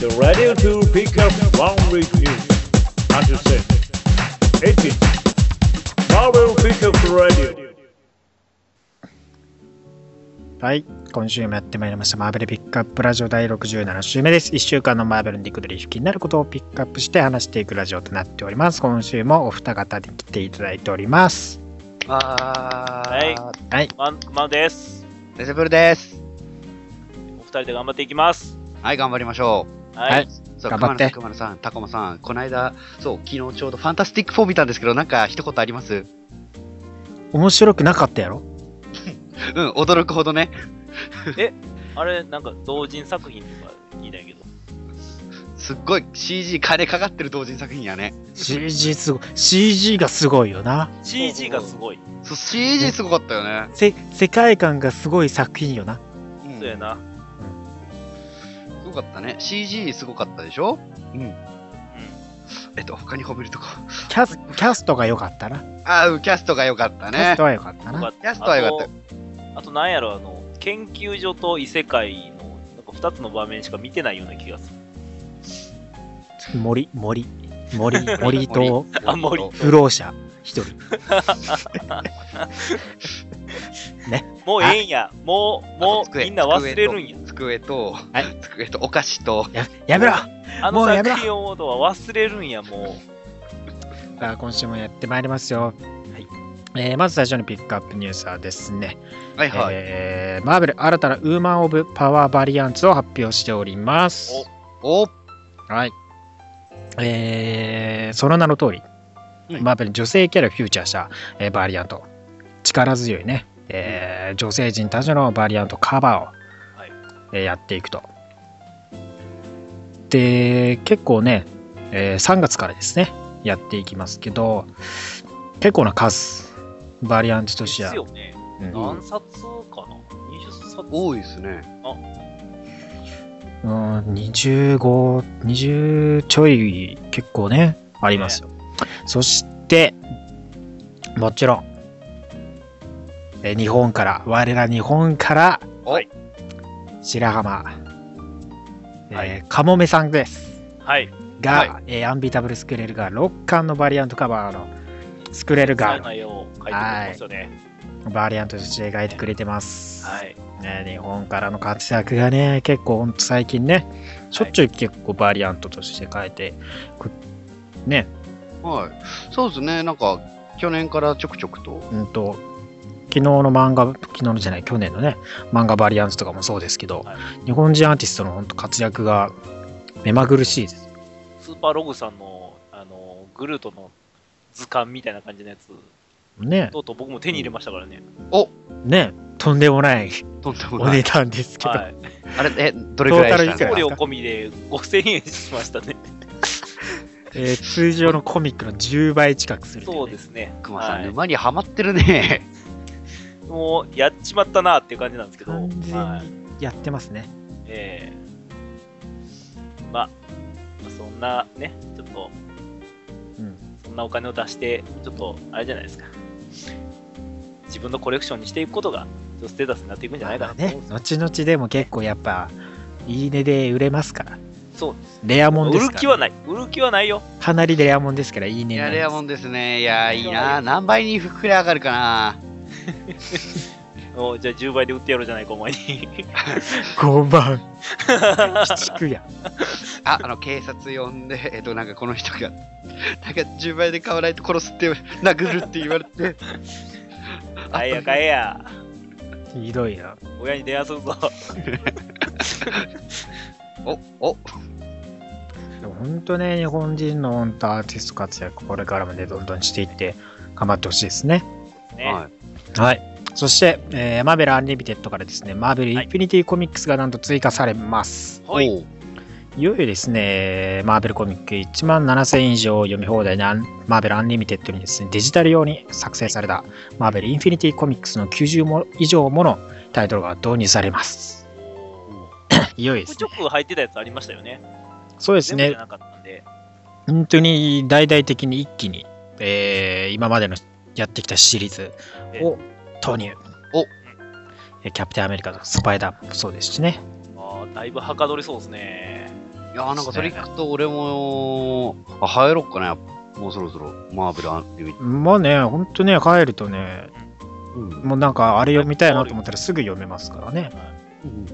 The radio to pick up one week news. Understand? 18. Marvel Pickup Radio. はい。今週もやってまいりました。マーベルピックアップラジオ第67週目です。1週間のマーベルにリクドリ気になることをピックアップして話していくラジオとなっております。今週もお二方に来ていただいております。ははいはい。マンマンです。レセブルです。お二人で頑張っていきます。はい、頑張りましょはい。はい。う。そう、頑張って熊野さん、タコマさん、この間、そう、昨日ちょうどファンタスティック4見たんですけど、なんか一言あります？面白くなかったやろ？うん、驚くほどね。あれ、なんか同人作品とか言いたいけど。すっごい CG 金かかってる同人作品やね。?CG すごい。CG がすごいよな。CG がすごい。そう、CG すごかったよね。せ世界観がすごい作品よな。うんそうやな。すごかったね。CG すごかったでしょ？うん。うん。えっと、他に褒めるとこ。キャスキャストが良かったな。あー、キャストが良かったねキャスト。は良かったな。キャストは良かったあと、あとなんやろ、あの、研究所と異世界の、なんか二つの場面しか見てないような気がする。森、森、森、森とあ森不老者一人。もうええんや。もう、もう、みんな忘れるんや。机と、はい机とお菓子と、ややめろあの作品をは忘れるんや、もさあ今週もやってまいりますよ。はいえーまず最初にピックアップニュースはですね、はいはい。えーマーベル新たなウーマン・オブ・パワー・バリアンツを発表しております。おはい。えーその名の通り、うんマーベル女性キャラをフューチャーした、えーバリアント。力強いね、えー女性陣たちのバリアントカバーを、はいえーやっていくと。で、結構ね、えー3月からですね、やっていきますけど、結構な数、バリアントとう。してはですよね。うん何冊かな ?20 冊多いですね。うん、25、20ちょい結構ね、ありますよ。そして、もちろん、え日本から、我ら日本から、はい白浜、えーはいかもめさんです。はい。が、はえーアンビタブルスクレルガー6巻のバリアントカバーのスクレルガー内容を書いバリアントとして描いてくれてます。はい。ね、日本からの活躍がね、結構ほんと最近ね、しょっちゅう結構バリアントとして変えてく、ね、はい。そうですね。なんか、去年からちょくちょくと。うんと、昨日の漫画、昨日のじゃない、去年のね、漫画バリアントとかもそうですけど、は日本人アーティストの本当活躍が目まぐるしいです。スーパーログさんの、あの、グルートの図鑑みたいな感じのやつ、ね、とうとう僕も手に入れましたからね。ね、とんでもないとんでもない。お値段ですけど、はい。あれ、え、どれくらいでした？トータルいくら送料込みで5000円しましたね。えー通常のコミックの10倍近くするねそうですね。熊さん、はい沼にはまってるね。もう、やっちまったなっていう感じなんですけど、完全はい。にやってますね。ええまあ、そんなね、ちょっと、うんそんなお金を出して、ちょっと、あれじゃないですか。自分のコレクションにしていくことが、ステータスになっていくんじゃないかなと思ね後々でも結構やっぱ、いいねで売れますから。そうです。レアもん売ですか？ら、る気はない。売る気はないよ。かなりレアもんですから、いいねいや、レアもんですね。いや、いいな。何倍に膨れ上がるかな？おじゃあ10倍で売ってやろうじゃないか、お前に。5万。鬼畜や。あ、あの、警察呼んで、えっと、なんかこの人が、なんか10倍で買わないと殺すって、殴るって言われて、買えや買えや。ひどいな。親に電話するぞ。お、お、本当ね、日本人の本当アーティスト活躍、これからもね、どんどんしていって、頑張ってほしいですね。ね。はい。はい。そして、えー Marvel Unlimited からですね、 Marvel Infinity Comics がなんと追加されます。はい。いよいよですね、マーベルコミック1万7000以上読み放題な Marvel Unlimited にですね、デジタル用に作成された Marvel Infinity Comics の90も以上ものタイトルが導入されます。いよいよですね入ってたやつありましたよね。そうですね。本当に大々的に一気に、えー今までのやってきたシリーズを投入。おえキャプテンアメリカとスパイダーもそうですしね。あーだいぶはかどりそうですね。いやーなんかそれ聞くと俺も、あ、入ろっかな、もうそろそろ、マーベルアンリミット。まあね、ほんとね、帰るとね、うん。もうなんかあれ読みたいなと思ったらすぐ読めますからね。うん、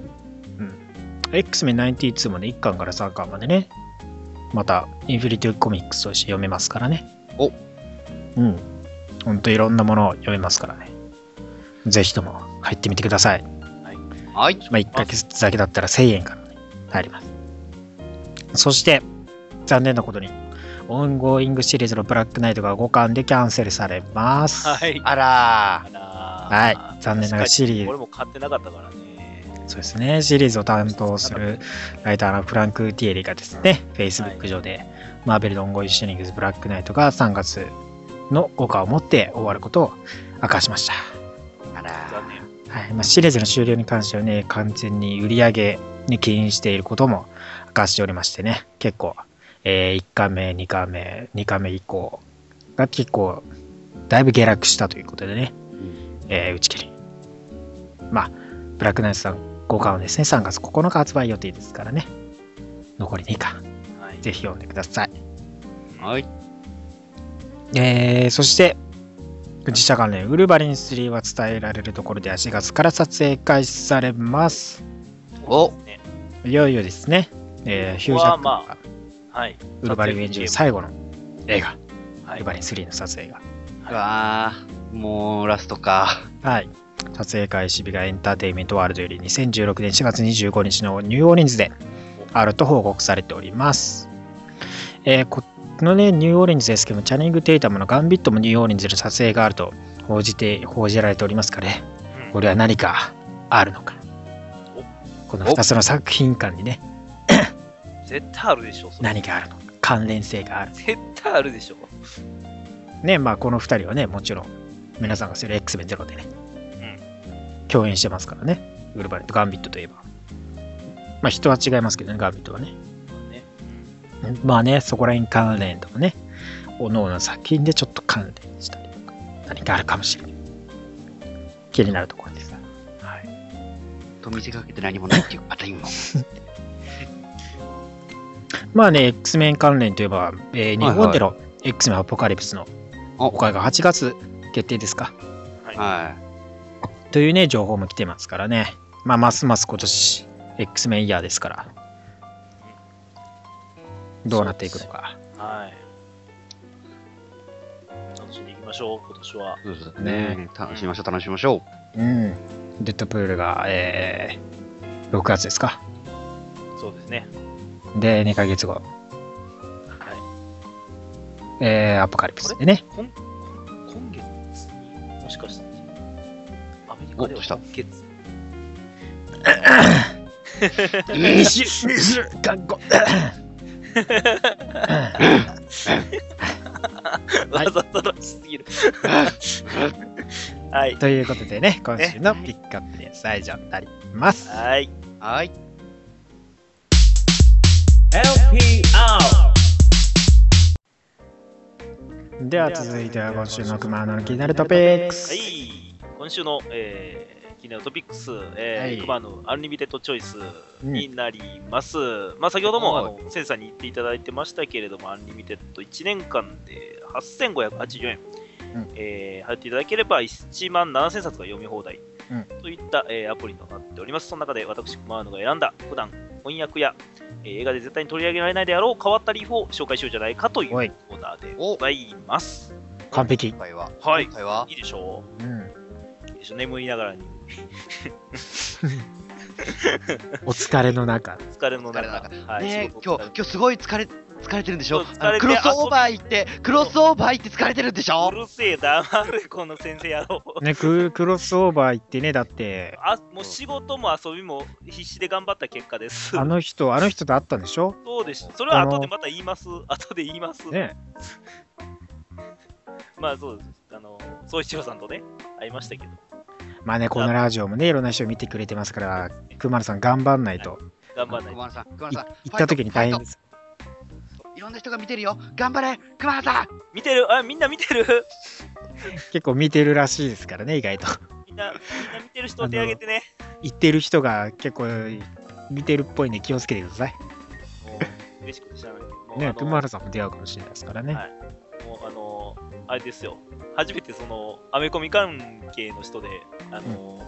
X-Men 92もね、1巻から3巻までね、また、インフィニティコミックスとして読めますからね。おうん。ほんといろんなものを読めますからね。ぜひとも入ってみてください。はい。まあ、1ヶ月だけだったら1000円からね、入ります。そして、残念なことに、 ongoing シリーズのブラックナイトが5巻でキャンセルされます。はい。あらあらはい残念ながらシリーズ俺も買ってなかったからね。そうですね、シリーズを担当するライターのフランク・ティエリがですね、Facebook 上で、マーベルのオンゴイシリングズ・ブラックナイトが3月の5巻をもって終わることを明かしました。ー。あら。はいまあ、シリーズの終了に関してはね、完全に売り上げに起因していることも明かしておりましてね、結構、え1巻目、2巻目、2巻目以降が結構、だいぶ下落したということでね、うんえー打ち切り。まあ、ブラックナイトさん5巻はですね、3月9日発売予定ですからね、残り2巻、はい。ぜひ読んでください。はい。えー、そして、自社関連、ウルヴァリン3は伝えられるところでは4月から撮影開始されます。おねいよいよですね、えーヒュージャックマンまがはい。ウルヴァリン演じる最後の映画、はいウルヴァリン3の撮影が。うわー、もうラストか。はい。撮影開始日がエンターテインメントワールドより2016年4月25日のニューオーリンズであると報告されております。えーこのね、ニューオーリンズですけども、チャニング・テイタムのガンビットもニューオーリンズで撮影があると報じて、報じられておりますからね、うんこれは何かあるのか。この2つの作品間にね、絶対あるでしょ。何があるのか。関連性がある。絶対あるでしょ。ね、まあこの2人はね、もちろん皆さんがする X メンゼロでね、共演してますからね、ウルヴァリンとガンビットといえば。まあ人は違いますけどね、ガンビットはね。ねまあね、そこら辺関連とかね、おのおの作品でちょっと関連したりとか、何かあるかもしれない。気になるところです。はい。と見せかけて何もないっていうあ たりも。まあね、X メン関連といえば、えー日はい本での X メンアポカリプスのお公開が8月決定ですか。はというね、情報も来てますからね。まあ、ますます今年、X メンイヤーですから。どうなっていくのか。はい。楽しんでいきましょう、今年は。い。そうですねね。楽しみましょう、楽しみましょうん。デッドプールが、えー、6月ですか。そうですね。で、2ヶ月後、はい。えー、アポカリプスでね。今今月に、もしかしおどうした今月。二週、二週間後。わざとらしすぎる。はい。ということでね、今週のピックアップニュースは以上になります。はい。う。はい。LPR では続いては今週の熊野の気になるトピックス。はい。今週の、えー、気になるトピックス、えーはいクマのアンリミテッドチョイスになります。まあ、先ほども、あはの、センさんに言っていただいてましたけれども、アンリミテッド1年間で8580円、うんえー入っていただければ1万7000冊が読み放題、うんといった、えーアプリとなっております。その中で私、クマのが選んだ普段翻訳や、えー映画で絶対に取り上げられないであろう変わったリーフを紹介しようじゃないかというコーナーでございます。完璧今。回は？はい今回は？いいでしょうん。ういいでしょう眠りながらに お疲れの中。疲れの中、疲れの中はい、ね今日、今日すごい疲れ、疲れてるんでしょ？クロスオーバー行って、クロスオーバー行って疲れてるんでしょ？うるせえだ、黙れこの先生やろう。ね、ククロスオーバー行ってね、だって、あもう仕事も遊びも必死で頑張った結果です。あの人、あの人と会ったんでしょ？そうです。それは後でまた言います。後で言います。ね。まあそうです。あの、総一郎さんとね、会いましたけど。まあね、このラジオもね、いろんな人見てくれてますから、熊野さん頑張んないと。頑張らない熊野さん、熊い野さん。行った時に大変です。トいろんな人が見てるよ。頑張れ熊野さん見てる？あ、みんな見てる？結構見てるらしいですからね、意外と。みんな、みんな見てる人手挙げてね。言ってる人が結構見てるっぽいんで気をつけてください。嬉しくて知らないね、あのトゥマルさんも出会うかもしれないですからね。はいあれですよ、初めてその、アメコミ関係の人で、あの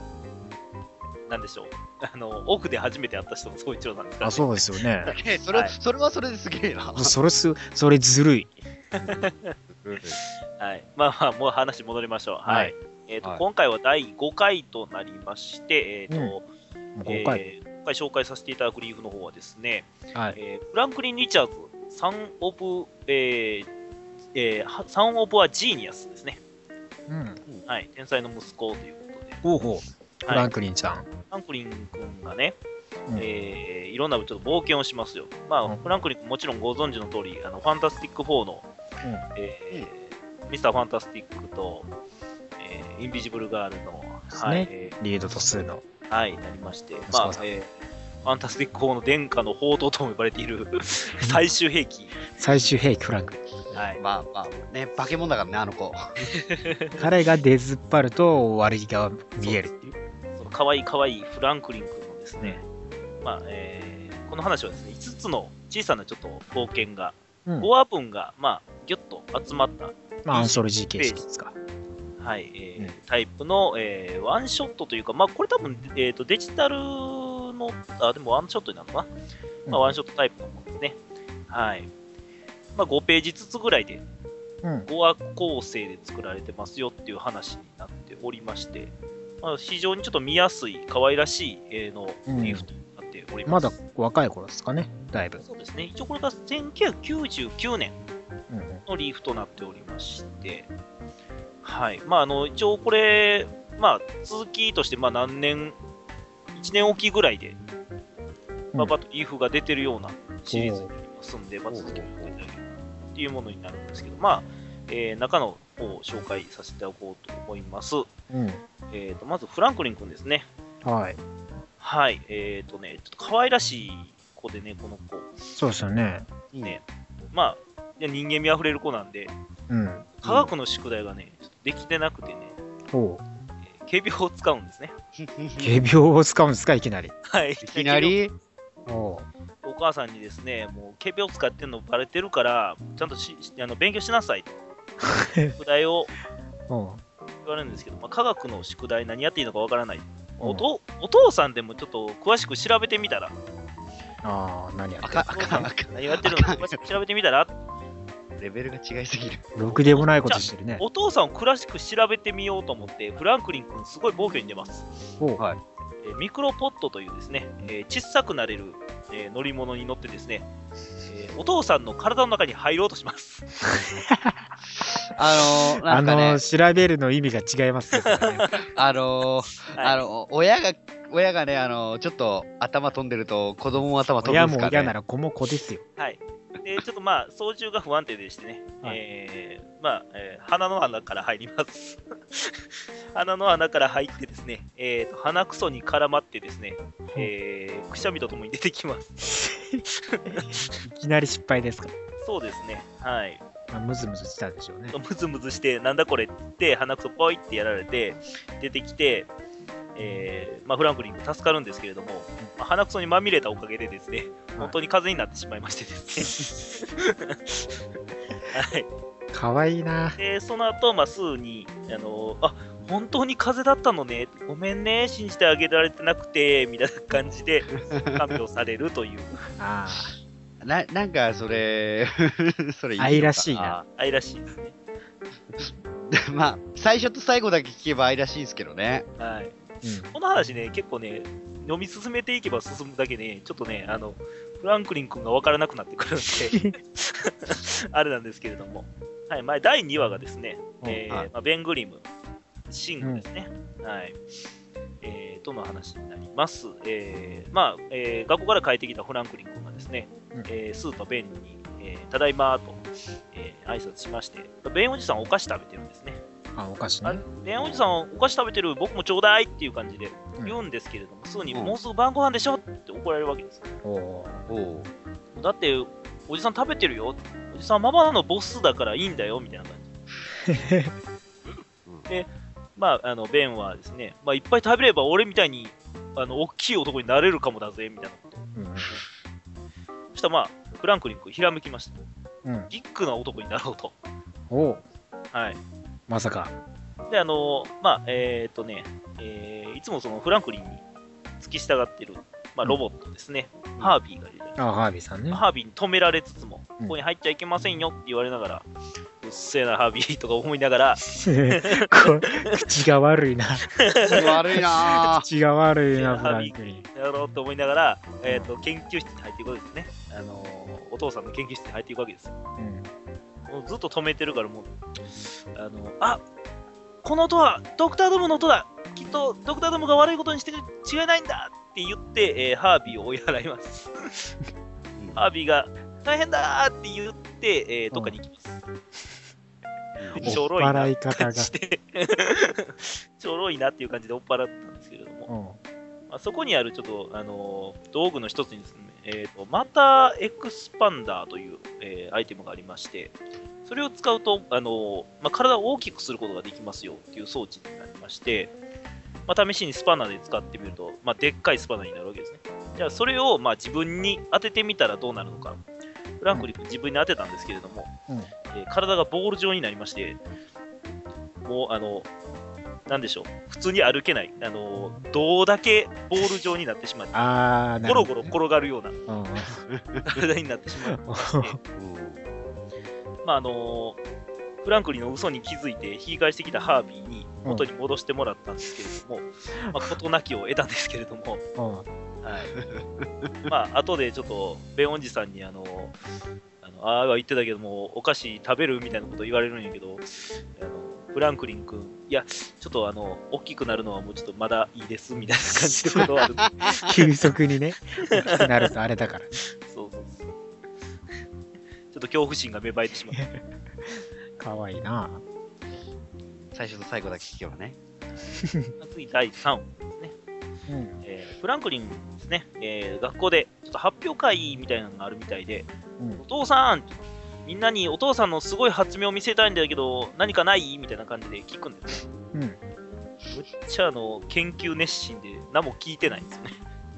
なんでしょう、あの、奥で初めて会った人も総一郎なんですから、あ、そうですよね。えそれ、はいそれはそれですげえな。それす、それずるい。はい。まあまあ、もう話戻りましょう。はい。はいえっ、と、はい今回は第5回となりまして、えっ、と、もう5回。えー今回紹介させていただくリーフの方はですね、はい。えーフランクリン・リチャーズ、 Son of、えーえーは Son of a Genius ですね。うん。はい。天才の息子ということで、ほうほう。フランクリンちゃん。フランクリン君がね、うんえーいろんなちょっと冒険をしますよ。まあ、うんフランクリン君もちろんご存知の通り、あのファンタスティック4の、えーミスター・ファンタスティックと、えーインビジブル・ガールの、ねはい、えリードと数の。ーはい、なりまして、まあえーファンタスティック4の殿下の宝刀とも呼ばれている最終兵器。最終兵器フランクリン。はい。まあまあ、ね、化け物だからね、あの子。彼が出ずっぱると悪気が見えるっていう。その可愛い可愛いフランクリン君のですね、まあ、えーこの話はですね、5つの小さなちょっと冒険が、うん5話分が、まあ、ぎゅっと集まった、まあ、アンソロジー形式ですか。はい、えーうんタイプの、えーワンショットというか、まあ、これ多分、えー、とデジタルの、あ、でもワンショットになるのかな、まあ、ワンショットタイプのものですね。はい。まあ、5ページずつぐらいで、うん。5話構成で作られてますよっていう話になっておりまして、まあ、非常にちょっと見やすい、可愛らしい絵のリーフとなっておりま。ますだ若い頃ですかね、だいぶ。そうですね。一応これが1999年うんのリーフとなっておりまして、はい。まあ、あの、一応これ、まあ、続きとして、まあ、何年、1年おきぐらいで、まあ、バッとリーフが出てるようなシリーズになりますんで、まあ、続きを出てあげるっていうものになるんですけど、まあ、えー中の方を紹介させていただこうと思います。うん。えーと、まず、フランクリン君ですね。はい。はい。えーとね、ちょっと可愛らしい子でね、この子。そうですよね。ね、まあ、いや人間味あふれる子なんで、うん。科学の宿題がね、ちょっとできてなくてね、ほう。えー警備法を使うんですね。仮病を使うんですか、いきなり。はい。いいきなり？おお母さんにですね、もう警備を使ってんのバレてるから、ちゃんとしあの勉強しなさいと。宿題を言われるんですけど、まあ、科学の宿題何やっていいのかわからない。うんおとお父さんでもちょっと詳しく調べてみたら、ああ、何やっあてかんあかんあか何やってるのか詳しく調べてみたら、ん。レベルが違いすぎる。ろくでもないことしてるね。お父さんを詳しく調べてみようと思って、フランクリン君すごい暴挙に出ます。ほう。はい。えーミクロポットというですね、えー小さくなれる、えー乗り物に乗ってですね、えーお父さんの体の中に入ろうとします。あのー、なあんかね。の、、調べるの意味が違いますね。あのー、はい。あの、親が、親がね、あの、ちょっと頭飛んでると子供も頭飛んですかね。も親なら子も子ですよ。はい。で、ちょっとまあ、操縦が不安定でしてね、はいえーまあ、えー鼻の穴から入ります。鼻の穴から入ってですね、えーと鼻くそに絡まってですね、えーくしゃみとともに出てきます。いきなり失敗ですか。そうですね、はい。まあ、ムズムズしたでしょうね。ムズムズして、なんだこれって言って、鼻くそポイってやられて、出てきて、えーまあ、フランクリン君助かるんですけれども、まあ、鼻くそにまみれたおかげでですね、本当に風邪になってしまいましてですね。はい。かわいいな。で、その後、まあ、すぐに、あの、あ、本当に風邪だったのね、ごめんね、信じてあげられてなくて、みたいな感じで、看病されるという、あな、なんか、それ、それいい愛らしいな。愛らしいですね。まあ、最初と最後だけ聞けば愛らしいですけどね。はい。あ。うん。この話ね、結構ね、読み進めていけば進むだけね、ちょっとね、あの、フランクリン君が分からなくなってくるんで、あれなんですけれども。はい、まあ、第2話がですね、えーはいまあ、ベン・グリム、シングですね。はい。えー、との話になります。えー、まあ、えー学校から帰ってきたフランクリン君がですね、うんえースーとベンに、えーただいまーと、えー挨拶しまして、ベンおじさんお菓子食べてるんですね。あ、お菓子あね。ベンおじさんお菓子食べてる、僕もちょうだいっていう感じでうん言うんですけれども、すぐに、うんもうすぐ晩ご飯でしょって怒られるわけです。おおー。おうだって、おじさん食べてるよ。おじさんママのボスだからいいんだよ、みたいな感じ。で、まあ、あの、ベンはですね、まあ、いっぱい食べれば俺みたいに、あの、大きい男になれるかもだぜ、みたいなことをうん。そしたらまあ、フランクリン君ひらめきました。うん。ビッグな男になろうと。はい。まさか。で、あのまあ、えーっとね、えーいつもそのフランクリンに付き従ってる、まあ、ロボットですね、ハービーがいるあ、ハービーさんね。ハービーに止められつつも、うんここに入っちゃいけませんよって言われながら、うっせえな、ハービーとか思いながら、こ口が悪いな。悪いなぁ。口が悪いな、フランクリン。やろうと思いながら、えーっと研究室に入っていくわけですね。あのお父さんの研究室に入っていくわけですよ。うん。もうずっと止めてるから、もう、あの、あこの音はドクタードームの音だきっとドクタードームが悪いことにして違いないんだって言って、えーハービーを追い払います。ハービーが大変だーって言って、えーどっかに行きます。おちょろいな払い方が。感じでちょろいなっていう感じで追っ払ったんですけれども、うん。まあ、そこにあるちょっと、あのー道具の一つにですね、えーと、またエクスパンダーという、えーアイテムがありまして、それを使うと、あのーまあ、体を大きくすることができますよっていう装置になりまして、まあ、試しにスパナで使ってみると、まあ、でっかいスパナになるわけですね。じゃあ、それをまあ自分に当ててみたらどうなるのか。フランクリン自分に当てたんですけれども、うん。えー体がボール状になりまして、もう、あの、なんでしょう、普通に歩けない、あの、胴だけボール状になってしまって、あゴロゴロ転がるような。うん。うん体になってしまう。まあ、あのフランクリンの嘘に気づいて引き返してきたハービーに元に戻してもらったんですけれども、まあ、事なきを得たんですけれども、うん。はい。まあ、後でちょっと、ベンおじさんに、あの、あのああは言ってたけども、お菓子食べる？みたいなこと言われるんやけど、あのフランクリン君、いや、ちょっとあの、大きくなるのはもうちょっとまだいいですみたいな感じで断る。急速にね、大きくなるとあれだから。そうそうそう。ちょっと恐怖心が芽生えてしまった。かわいいな。最初と最後だけ聞けばね。次、第3話ですね。うん。えーフランクリンですね、えー学校でちょっと発表会みたいなのがあるみたいで、うんお父さん、みんなにお父さんのすごい発明を見せたいんだけど、何かないみたいな感じで聞くんですよ。うん。むっちゃあの研究熱心で何も聞いてないんですよね。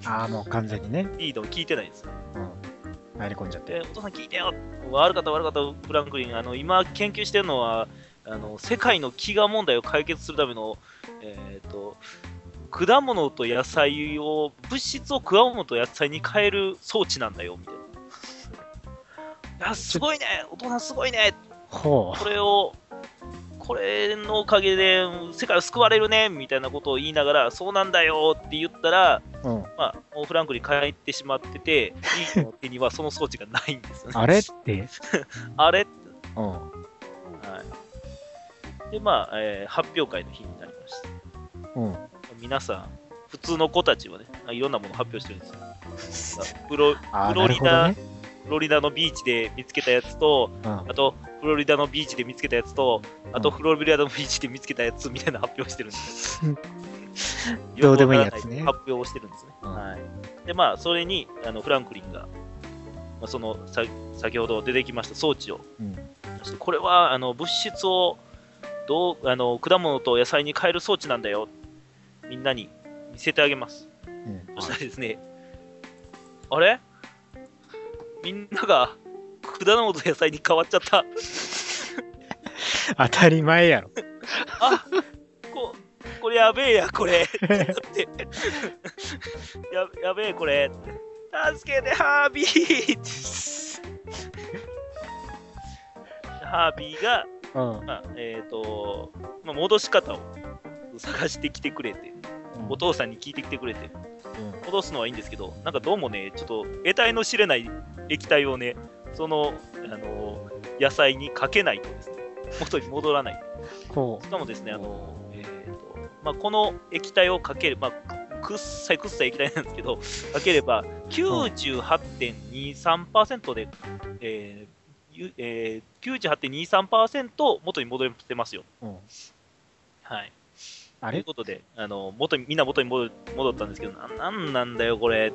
ああ、もう完全にね。リードを聞いてないんですよ。うん。入り込んじゃって。で、お父さん聞いてよ悪かった悪かった、フランクリン。あの、今研究してるのは、あの、世界の飢餓問題を解決するための、えっ、と、果物と野菜を、物質を果物と野菜に変える装置なんだよ、みたいな。いや、すごいねお父さんすごいねほこれを、これのおかげで世界を救われるねみたいなことを言いながら、そうなんだよって言ったら、う。うん。まあ、もうフランクに帰ってしまってて、リーの手にはその装置がないんですよね。あれって？あれうん。はい。で、まあ、えー発表会の日になりました。うん。皆さん、普通の子たちはね、いろんなものを発表してるんですよ。フロああ、フロリダ、ね。フロリダのビーチで見つけたやつと、うん。あと、フロリダのビーチで見つけたやつと、あと、うんフロリダのビーチで見つけたやつみたいな発表してるんですよ。どうでもいいやつね発表をしてるんですね。うんはい。で、まあ、それに、あのフランクリンが、まあ、そのさ、先ほど出てきました装置をうん。これはあの物質をどうあの果物と野菜に変える装置なんだよ。みんなに見せてあげます。うん。そしたらですね、あれ？みんなが果物と野菜に変わっちゃった。当たり前やろ。あここれやべえや、これ。ってややべえ、これ。助けて、ハービーハービーが、うん。まあ、えっ、と、まあ、戻し方を探してきてくれて、お父さんに聞いてきてくれて、うん戻すのはいいんですけど、なんかどうもね、ちょっと得体の知れない液体をね、その、あの野菜にかけないとですね、元に戻らない。こしかもですね、あの、えーとまあ、この液体をかける、まあ、くくっさいくっさい液体なんですけど、かければ98.23%で、えーゆえー、98.23%元に戻ってますよ。う。うん。はい。あれ？ということで、あの元にみんな元に戻る戻ったんですけど、ななんなんだよ、これ。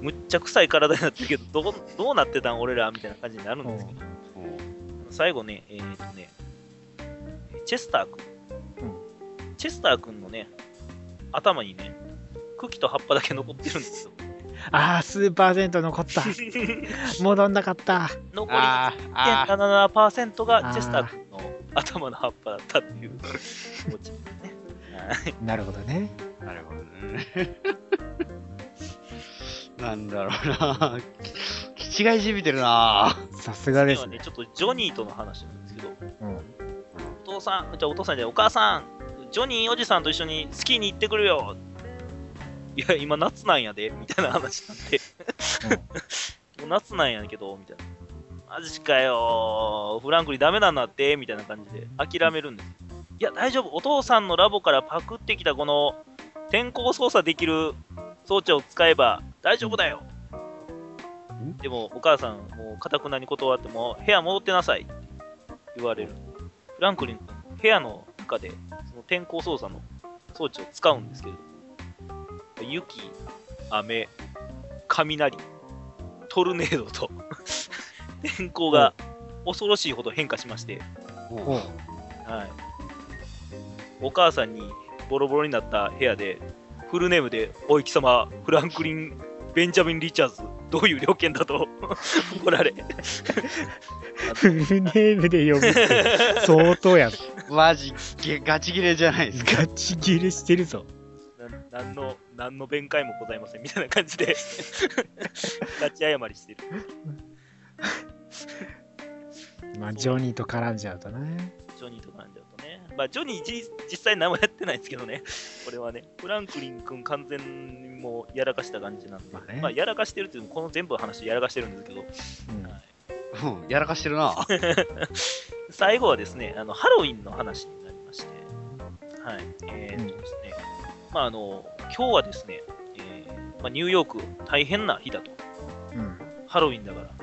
むっちゃ臭い体になってるけど、どうどうなってたん、俺らみたいな感じになるんですけど、最後ね、えーとね、チェスター君、うん。チェスター君のね、頭にね、茎と葉っぱだけ残ってるんですよ。ああ、数パーセント残った。戻んなかった。残りあーあー、1.77%がチェスター君の頭の葉っぱだったっていう なるほどね。なるほどね。なんだろうな。気違いじみてるな。さすがですね。ね、ちょっとジョニーとの話なんですけど、うん。お父さん、じゃあお父さんじお母さん、ジョニーおじさんと一緒にスキーに行ってくるよ。いや、今夏なんやで、みたいな話になって。もう夏なんやけど、みたいな。マジかよフランクリンダメなんだって、みたいな感じで諦めるんですよ。いや、大丈夫。お父さんのラボからパクってきたこの天候操作できる装置を使えば大丈夫だよ。んでも、お母さん、もう、かたくなに断っても、部屋戻ってなさいって言われる。フランクリン君、部屋の中で、その天候操作の装置を使うんですけれど、雪、雨、雷、トルネードと、天候が恐ろしいほど変化しまして、はい。お母さんにボロボロになった部屋で、フルネームで、おい貴様、フランクリン・ベンジャミン・リチャーズ、どういう料件だと 怒られ。フルネームで呼ぶって 相当やろ。マジゲガチギレじゃないですか。ガチギレしてるぞ。ななんの、何の弁解もございませんみたいな感じで、ガチ謝りしてる。まあ、ジョニーと絡んじゃうとね。ジョニーとかなんじゃう。まあ、ジョニーじ実際何もやってないんですけどね。これはね。フランクリン君完全にもうやらかした感じなんで。まあねまあ、やらかしてるっていうのもこの全部の話でやらかしてるんですけど、うんうん、やらかしてるな。最後はですね、あのハロウィンの話になりまして、はい。えーっとですね、まあ、あの、今日はですね、えーまあ、ニューヨーク大変な日だと。うん。ハロウィンだから。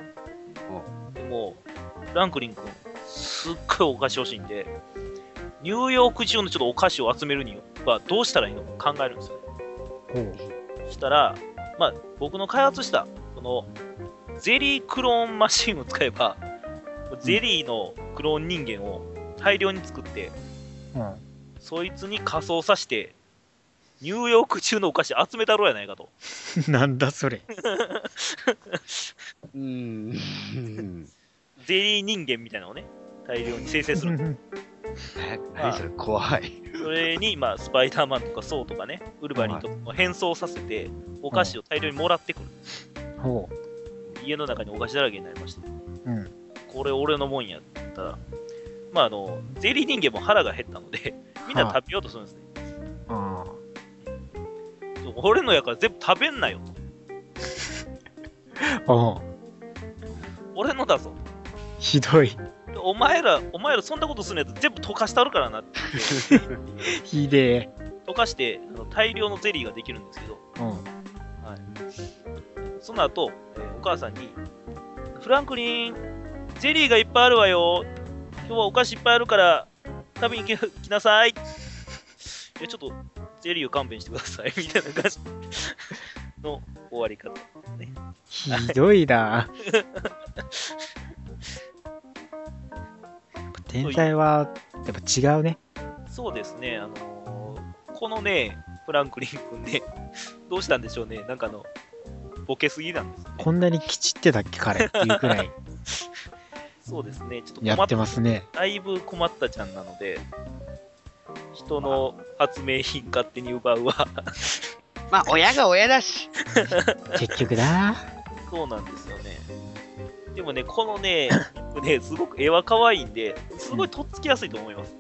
でも、フランクリン君、すっごいお菓子欲しいんで、ニューヨーク中のちょっとお菓子を集めるにはどうしたらいいのか考えるんですよ。ほう。そしたら、まあ、僕の開発した、この、ゼリークローンマシンを使えば、ゼリーのクローン人間を大量に作って、うん。そいつに仮装させて、ニューヨーク中のお菓子集めたろうやないかと。なんだそれ。うーん。ゼリー人間みたいなのをね、大量に生成する。え何それ怖い。それに、まあ、スパイダーマンとかソウとかね、ウルヴァリンとかも変装させて、お菓子を大量にもらってくる。ほ家の中にお菓子だらけになりました。う。うん。これ俺のもんやったら、まああの、ゼリー人間も腹が減ったので、みんな食べようとするんですね。あそう俺のやから全部食べんなよと。あ。おう。俺のだぞ。ひどい。でお前ら、お前らそんなことするやつ全部溶かしたるからなって言って、ひでえ。溶かしてあの大量のゼリーができるんですけど、うん。はい、その後、えーお母さんに、フランクリン、ゼリーがいっぱいあるわよ。今日はお菓子いっぱいあるから食べに来来なさい。いや、ちょっとゼリーを勘弁してください。みたいな感じの終わり方。ひどいな。天才はやっぱ違うね。そうですね、あのーこのね、フランクリン君ね、どうしたんでしょうね。なんかあの、ボケすぎなんですね。こんなにきちってたっけ彼っていうくらい そうですね、ちょっとやってますね。だいぶ困ったちゃんなので、人の発明品勝手に奪うは、まあ、親が親だし。結局な。そうなんですよね。でもね、このね、ねすごく絵は可愛いんで、すごいとっつきやすいと思います。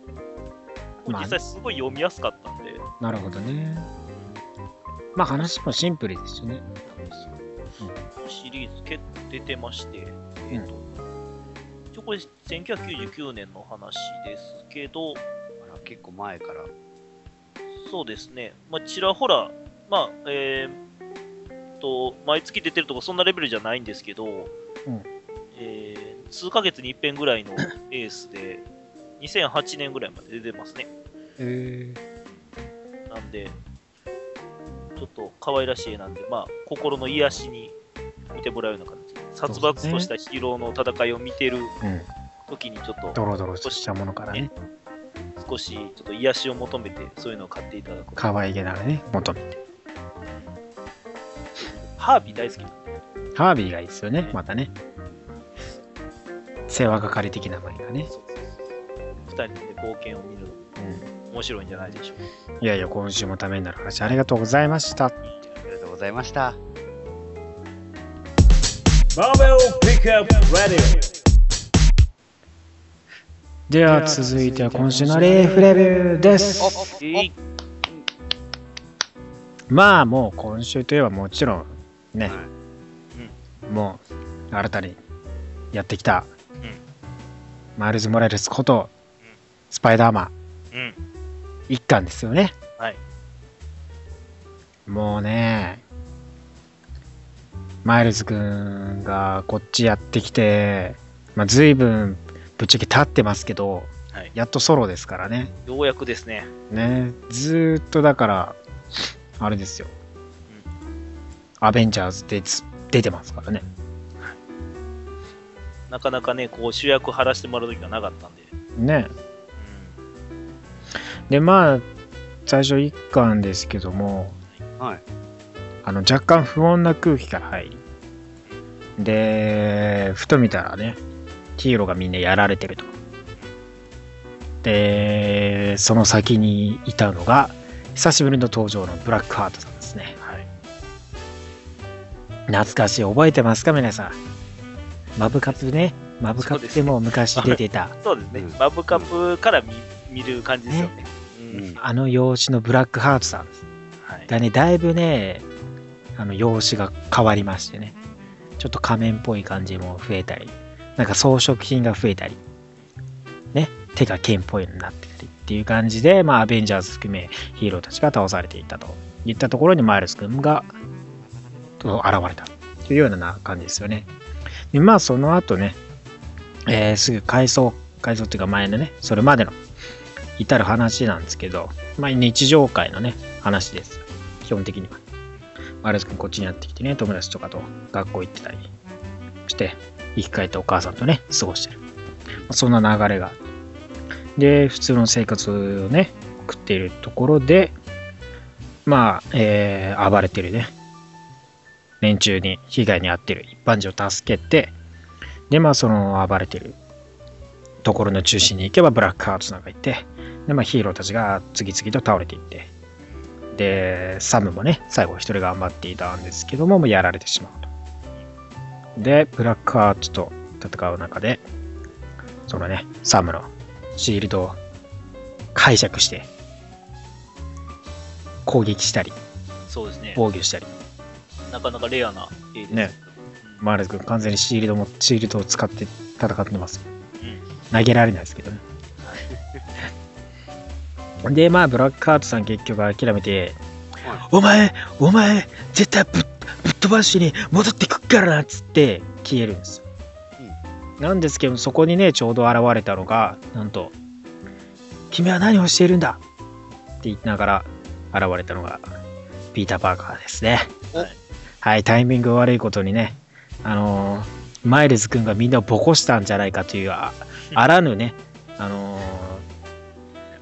まあ実際すごい読みやすかったんで、なるほどね。まあ話もシンプルですしね。シリーズ結構出てまして、えっ、と、一応これ1999年の話ですけど、あら結構前から。そうですね、まあ、ちらほら、まあ、えー、と、毎月出てるとか、そんなレベルじゃないんですけど、んえー数ヶ月に一遍ぐらいのエースで、2008年ぐらいまで出てますね。へなんで、ちょっと可愛らしい絵なんで、まあ、心の癒しに見てもらうような感じ。殺伐としたヒーローの戦いを見てるうん。時にちょっとドロドロしたものからね。少しちょっと癒しを求めてそういうのを買っていただく。可愛げならね、求めて。ハハービー大好き。ハービーがいいですよね、またね。世話係的な漫画ね。そうそうそう。二人で冒険を見るのうん。面白いんじゃないでしょうか。いやいや、今週もためになる話ありがとうございました。ありがとうございました。Marvel Pickup Radio. では続いては今週のレーフレビューです。まあもう今週といえばもちろんね、はいもう新たにやってきた、うんマイルズ・モラレスこと、スパイダーマンうん。一巻ですよね。はい。もうね、マイルズくんがこっちやってきて、まあ、随分ぶっちゃけ経ってますけど、はいやっとソロですからね。ようやくですね。ね、ずーっとだから、あれですよ。アベンジャーズでつ出てますからね。なかなかね、こう主役張らしてもらう時がなかったんで。ね。で、まあ、最初一巻ですけども、はい。あの若干不穏な空気から入り、で、ふと見たらね、ヒーローがみんなやられてると。で、その先にいたのが、久しぶりの登場のブラックハートさんですね。はい。懐かしい、覚えてますか、皆さん。マブカツね。マブカツでも昔出てた、そうですね。うんマブカップから見見る感じですよね。うんうんあの容姿のブラックハートさんはい。がね、だいぶね、あの容姿が変わりましてね。ちょっと仮面っぽい感じも増えたり、なんか装飾品が増えたり、ね、手が剣っぽいのになってたりっていう感じで、まあ、アベンジャーズ含めヒーローたちが倒されていったといったところにマイルス君がと現れたというような感じですよね。で、まあ、その後ね、えーすぐ回想、回想っていうか前のね、それまでの至る話なんですけど、まあ、日常会のね、話です。基本的には。マイルス君こっちにやってきてね、友達とかと学校行ってたりして、生き返ったお母さんとね、過ごしてる。そんな流れが。で、普通の生活をね、送っているところで、まあ、えー暴れてるね、連中に被害に遭ってる一般人を助けて、で、まあ、その暴れてるところの中心に行けばブラックハートさんがいて、で、まあ、ヒーローたちが次々と倒れていって、で、サムもね、最後一人頑張っていたんですけども、もうやられてしまうと。で、ブラックハーツと戦う中で、そのね、サムのシールドを解釈して、攻撃したり、そうですね。防御したり、なかなかレアな絵です。ねうんマーレズ君完全にシールドも、シールドを使って戦ってます。うん投げられないですけどね。で、まあ、ブラックハートさん結局諦めて、はお前、お前、絶対ぶっぶっ飛ばしに戻ってくっからなっつって消えるんですよ。なんですけど、そこにね、ちょうど現れたのが、なんと、君は何をしているんだ？って言いながら現れたのが、ピーター・パーカーですね。おはい、タイミング悪いことにね、あのーマイルズ君がみんなをボコしたんじゃないかという、ああらぬね、あのー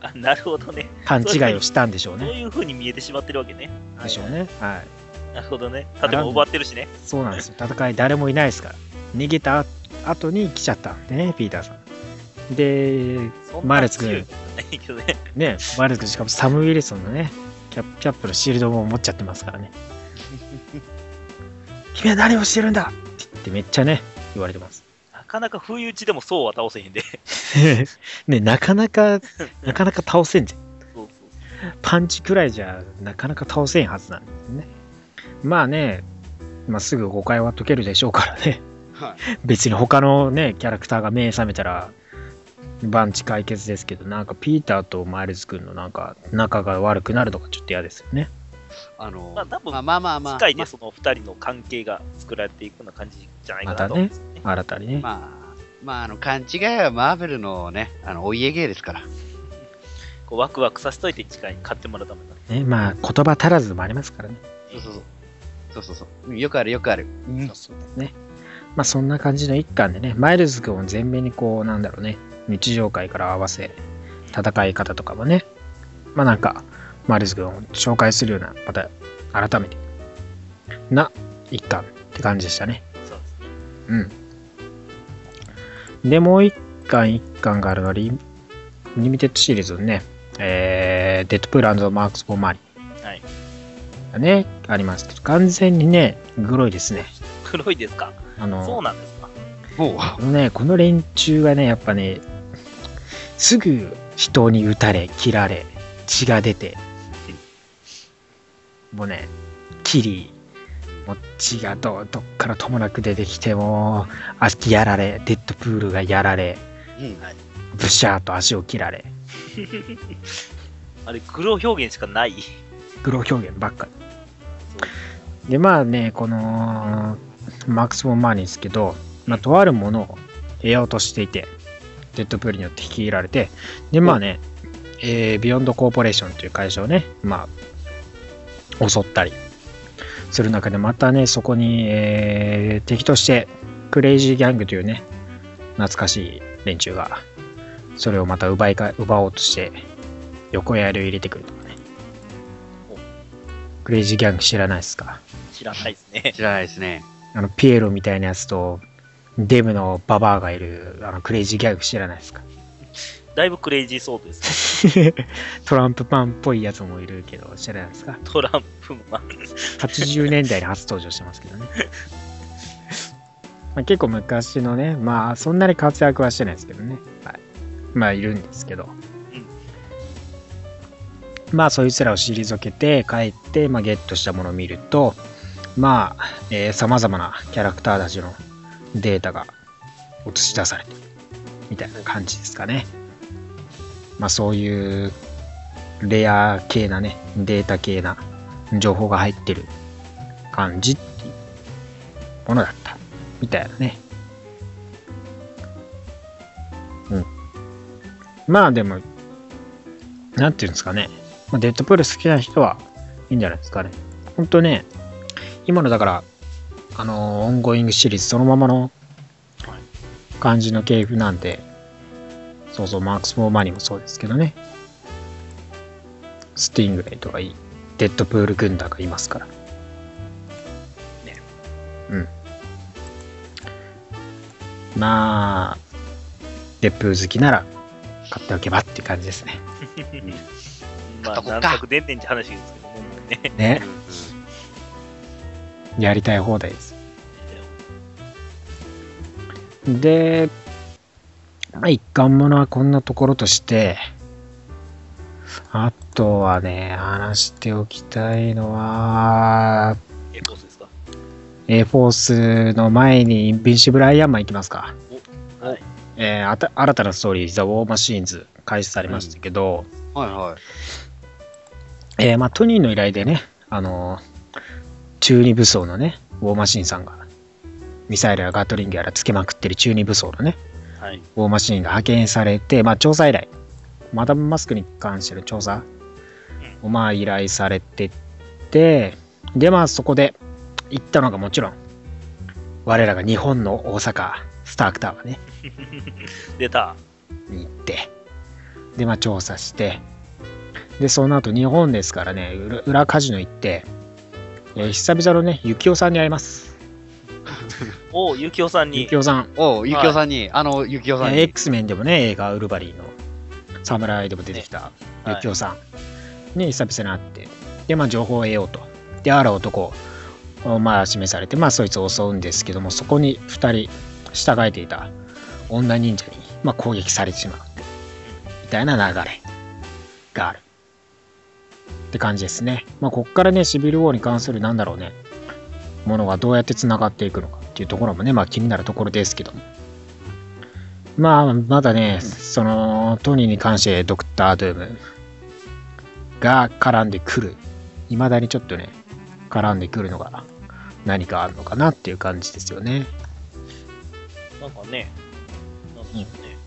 あなるほどね。勘違いをしたんでしょうそうね。いう風に見えてしまってるわけね。でしょうね。はい。なるほどね。建物奪ってるしね。そうなんですよ。戦い誰もいないですから。逃げた後に来ちゃったんでね、ピーターさん。で、マイルズ君ね。ね、マイルズ君しかもサム・ウィルソンのね、キャップキャップのシールドも持っちゃってますからね。君は何をしてるんだ？って言ってめっちゃね、言われてます。なかなか不意打ちでもそうは倒せへんで。ね、なかなか、なかなか倒せんじゃん。そうそうパンチくらいじゃなかなか倒せんはずなんですね。まあね、まあ、すぐ誤解は解けるでしょうからね。はい。別に他のね、キャラクターが目覚めたら、万事解決ですけど、なんかピーターとマイルズ君のなんか仲が悪くなるとかちょっと嫌ですよね。あのまあ多分まあまあまあまあ、機械でその二人の関係が作られていくような感じじゃないかなと思うんですよね。新たにね。まあ、まあ、あの、勘違いはマーベルのね、あの、お家芸ですから。こうワクワクさせといて機械に買ってもらうためだ。ねまあ言葉足らずもありますからね。そうそうそう。そうそうそううん。よくあるよくある。うん。ね。まあそんな感じの一巻でね、マイルズ君を前面にこう、なんだろうね、日常会から合わせ、戦い方とかもね、まあなんか、マイルズ君を紹介するような、また改めて、な一巻って感じでしたね。そうですね。うん。で、もう一巻一巻があるのはリ、リミテッドシリーズのね、えー、デッドプール Mercs for Money はい。がね、ありますけど、完全にね、グロいですね。グロいですか？あの、そうなんですか？もう、このね、この連中がね、やっぱね、すぐ人に撃たれ、切られ、血が出て、もうね、キリ、もう血がどどっからともなく出てきて、もう、足やられ、デッドプールがやられ、うんブシャーと足を切られ、あれ、黒表現しかない。グロ表現ばっかり。で、まあね、この、マックス・ボン・マーニーですけど、まあ、とあるものを得ようとしていて、デッドプールによって引き入れられて、で、まあね、えービヨンド・コーポレーションという会社をね、まあ、襲ったりする中で、またね、そこに、えー敵として、クレイジー・ギャングというね、懐かしい連中が、それをまた奪いか、奪おうとして、横槍を入れてくるとかね。クレイジー・ギャング知らないですか？知らないですね。知らないですね。あの、ピエロみたいなやつと、デブのババアがいる、あの、クレイジーギャグ知らないですか？だいぶクレイジーそうです。トランプパンっぽいやつもいるけど、知らないですか？トランプマン。80年代に初登場してますけどね。まあ、結構昔のね、まあそんなに活躍はしてないですけどね。はい、まあいるんですけど。まあそいつらを退けて帰って、まあ、ゲットしたものを見ると、まあ、えー、様々なキャラクターたちのデータが映し出されてるみたいな感じですかね。まあそういうレア系なね、データ系な情報が入ってる感じっていうものだったみたいなね。うん。まあでも、なんていうんですかね。まあ、デッドプール好きな人はいいんじゃないですかね。ほんとね、今のだから、あのーオンゴイングシリーズそのままの感じの系譜なんで、そうそう、 Mercs for Money もそうですけどね。スティングレイとかいい。デッドプール軍団がいますから。ね。うん。まあ、デップー好きなら買っておけばって感じですね。まあ、何作出んねんって話ですけどねね。やりたい放題です。で、まあ、一貫ものはこんなところとして、あとはね、話しておきたいのは、え、ボスですか？A フォースの前にインビンシブルアイアンマン行きますか。はい。えーあた新たなストーリー、ザ・ウォーマシーンズ開始されましたけど、はいはい。えーまあ、トニーの依頼でね、あのー中二武装のね、ウォーマシーンさんが、ミサイルやガトリングやらつけまくってる中二武装のね、はい。ウォーマシーンが派遣されて、まあ、調査依頼、マダムマスクに関しての調査をまあ依頼されてて、で、まあ、そこで行ったのがもちろん、我らが日本の大阪、スタークタワーね、出た。に行って、で、まあ、調査して、で、その後、日本ですからね、裏裏カジノ行って、えー久々のね、ゆきおさんに会います。おゆきおさんにゆき。おさん、おう、ゆきおさんに、あの、ゆきおさんえーに。X メンでもね、映画、ウルヴァリンの侍でも出てきたはいゆきおさんに久々に会って、で、まあ、情報を得ようと。で、ある男を、まあ、示されて、まあ、そいつを襲うんですけども、そこに2人従えていた女忍者に、まあ、攻撃されてしまう。みたいな流れがある。って感じですね。まあ、こっからね、シビルウォーに関する、なんだろうね、ものがどうやって繋がっていくのかっていうところもね、まあ、気になるところですけども。まあ、まだね、その、トニーに関してドクター・ドゥームが絡んでくる。未だにちょっとね、絡んでくるのが何かあるのかなっていう感じですよね。なんかね、なんでしょうね。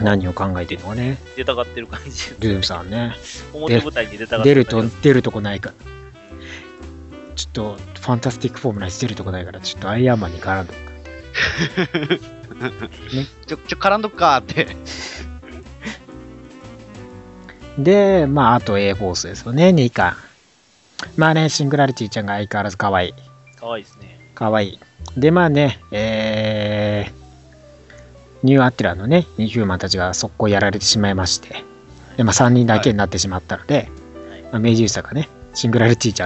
何を考えてるのかね。出たがってる感じ。ドゥームさんね。表舞台に出たがって出ると出るとこないから。ちょっと、ファンタスティックフォームないし出るとこないから、ちょっとアイアンマンに絡んで ちょ、ちょ、絡んどくかって。で、まあ、あと A フォースですよね、2巻。まあね、シングラリティちゃんが相変わらず可愛い。かわいいですね。かわいい。で、まあね、えー、ニューアティラのね、インヒューマンたちが速攻やられてしまいまして、で、まあ3人だけになってしまったので、はいまあ、メジューサがね、シングラルティーチ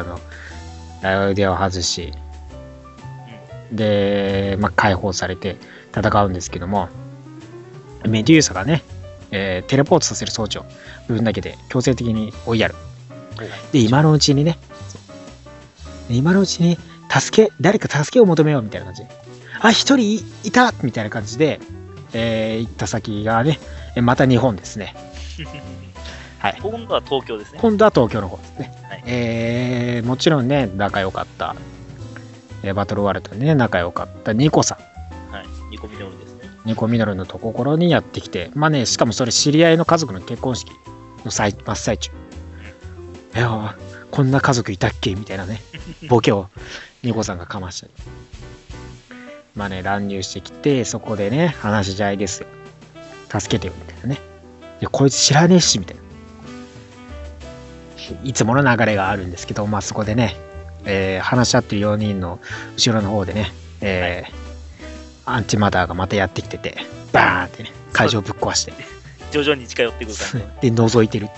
ャーのあ腕を外し、で、まあ、解放されて戦うんですけども、メデューサがね、えーテレポートさせる装置を部分だけで強制的に追いやる。で、今のうちにね、今のうちに助け、誰か助けを求めようみたいな感じで、あ、一人いいたみたいな感じで、えー行った先がね、えまた日本ですね。はい。今度は東京ですね。今度は東京の方ですね。はいえーもちろんね、仲良かった、えーバトルワールドでね、仲良かったニコさん。はい。ニコミノルですね。ニコミノルのところにやってきて、まあね、しかもそれ知り合いの家族の結婚式の最真っ最中。いや、こんな家族いたっけみたいなね、ボケをニコさんがかましたり。まあね、乱入してきて、そこでね、話し合いですよ。助けてよ、みたいなね。いや、こいつ知らねえし、みたいな。いつもの流れがあるんですけど、まあそこでね、えー話し合ってる4人の後ろの方でね、えーアンチマターがまたやってきてて、バーンってね、会場ぶっ壊して、徐々に近寄ってくる感じの。で、覗いてる。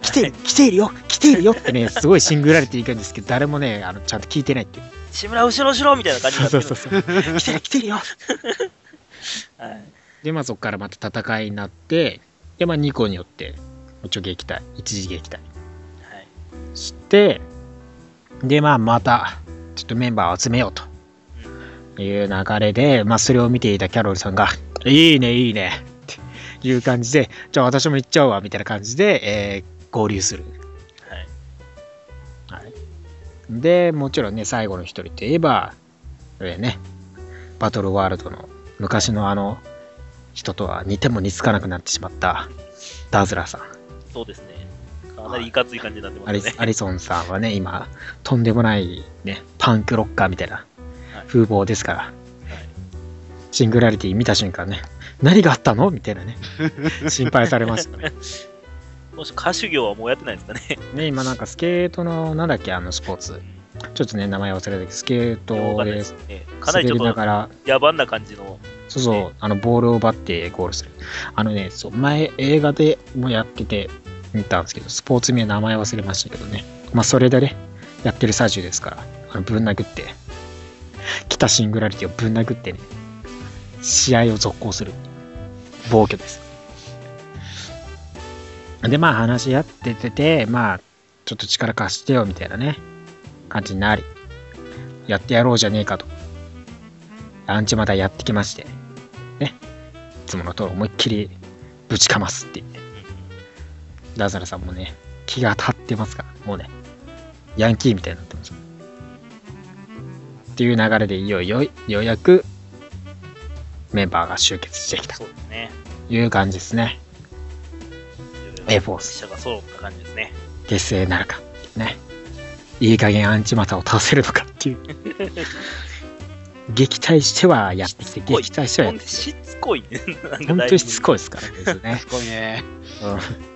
来てる、来ているよ、来ているよってね、すごいシングラリティいくんですけど、誰もね、あのちゃんと聞いてないっていう。志村後ろ後ろみたいな感じそうる。そうそう。来てる、来てるよ。はい。で、まあそこからまた戦いになって、で、まあ2個によって、一応撃退、一時撃退はい。して、で、まあまた、ちょっとメンバーを集めようという流れで、まあそれを見ていたキャロルさんが、いいね、いいね、っていう感じで、じゃあ私も行っちゃうわ、みたいな感じで、えー合流する。はい。はい、で、もちろんね、最後の一人といえば、これね、バトルワールドの昔のあの人とは似ても似つかなくなってしまったダズラーさん。そうですね。かなりいかつい感じになってますね。アリソンさんはね、今、とんでもないね、パンクロッカーみたいなはい風貌ですから、シングラリティ見た瞬間ね、何があったのみたいなね、心配されましたね。もし歌手業はもうやってないですかね。ね、今なんかスケートの、なんだっけ、あのスポーツ。ちょっとね、名前忘れたけど、スケーわトで滑りながら、野蛮な感じの。そうそう、あの、ボールを奪ってゴールする。あのね、そう、前映画でもやってて見たんですけど、スポーツ名名前忘れましたけどね。まあ、それでね、やってる最中ですから、あのぶん殴って、来たシングラリティをぶん殴ってね、試合を続行する。暴挙です。で、まあ話し合ってて、まあ、ちょっと力貸してよみたいなね、感じになり、やってやろうじゃねえかと。アンチまたやってきまして、ね。いつもの通り思いっきりぶちかますっていう。ダザラさんもね、気が立ってますから、もうね、ヤンキーみたいになってます。っていう流れでいよいよ、ようやくメンバーが集結してきたとそうですね。いう感じですね。エフォース記者が揃った感じですね。結成なるかね。いい加減アンチマタを倒せるのかっていう。撃退してはやってきて、撃退してはやってきて。しつこいね。本当にしつこい。いですからね。すご いね。うん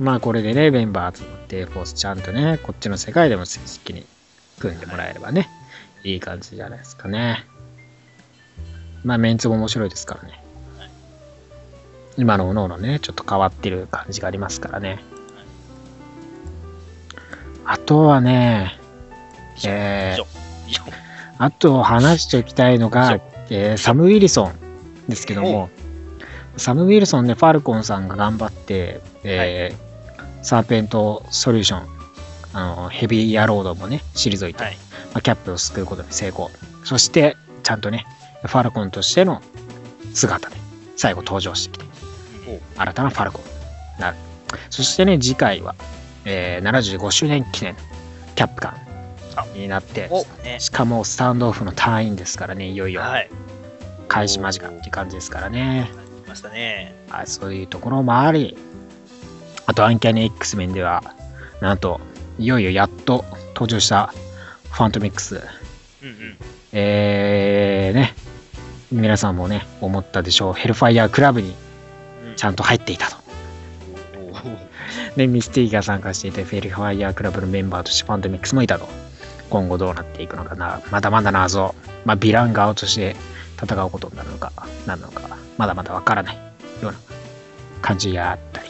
まあこれでね、メンバー集まって、フォースちゃんとね、こっちの世界でも正式に組んでもらえればね、いい感じじゃないですかね。まあメンツも面白いですからね。今のおのおのね、ちょっと変わってる感じがありますからね。あとはね、えー、あと話しておきたいのそがう、えーサム・ウィルソンですけども、サム・ウィルソンでファルコンさんが頑張って、えーサーペント・ソリューション、あのヘビーヤロードもね、退いて、はい。まあ、キャップを救うことに成功。そして、ちゃんとね、ファルコンとしての姿で最後登場してきて、新たなファルコンになる。そしてね、次回は、えー75周年記念キャップ感になって。しかもスタンドオフの隊員ですからね、いよいよはい。開始間近って感じですからね。来ましたね。はい、そういうところもあり、あとアンキャニ X 面では、なんと、いよいよやっと登場したファントミックス、うんうん。えー、ね、皆さんもね、思ったでしょう、ヘルファイヤークラブにうんちゃんと入っていたと。で、ミスティが参加していて、フェルファイヤークラブのメンバーとしてファントミックスもいたと今後どうなっていくのかな。まだまだ謎。まあ、ヴィラン側として戦うことになるのか、何なのか、まだまだわからないような感じがあったりし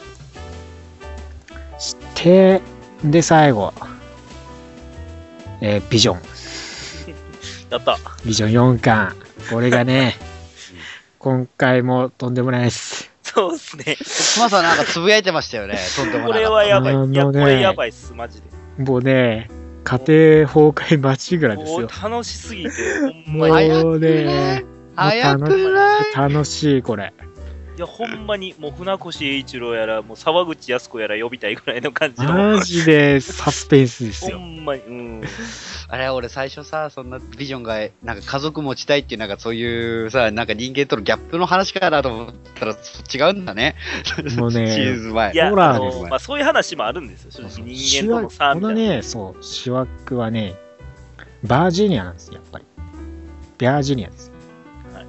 て、で、最後、えービジョン。やった。ビジョン4巻。これがね、今回もとんでもないです。そうですね。妻さんなんかつぶやいてましたよね。とんでもこない。れはやばい。ねいや、これやばいっす、マジで。もうね、家庭崩壊間違いですよ。もう楽しすぎて、も。うね、早くない楽しい、これ。いや、ほんまに、もう船越英一郎やら、もう沢口靖子やら呼びたいぐらいの感じの。マジでサスペンスですほよ。んまに、うん。あれ、俺最初さ、そんなビジョンが、なんか家族持ちたいっていう、なんかそういうさ、なんか人間とのギャップの話かなと思ったら、そ違うんだね。もうね ーズ前。いや、ホラあーですの、まあ、そういう話もあるんですよ、正直。人間との差こみたいな。のね、そう、主役はね、バージニアなんですよ、やっぱり。バージニアですよ。はい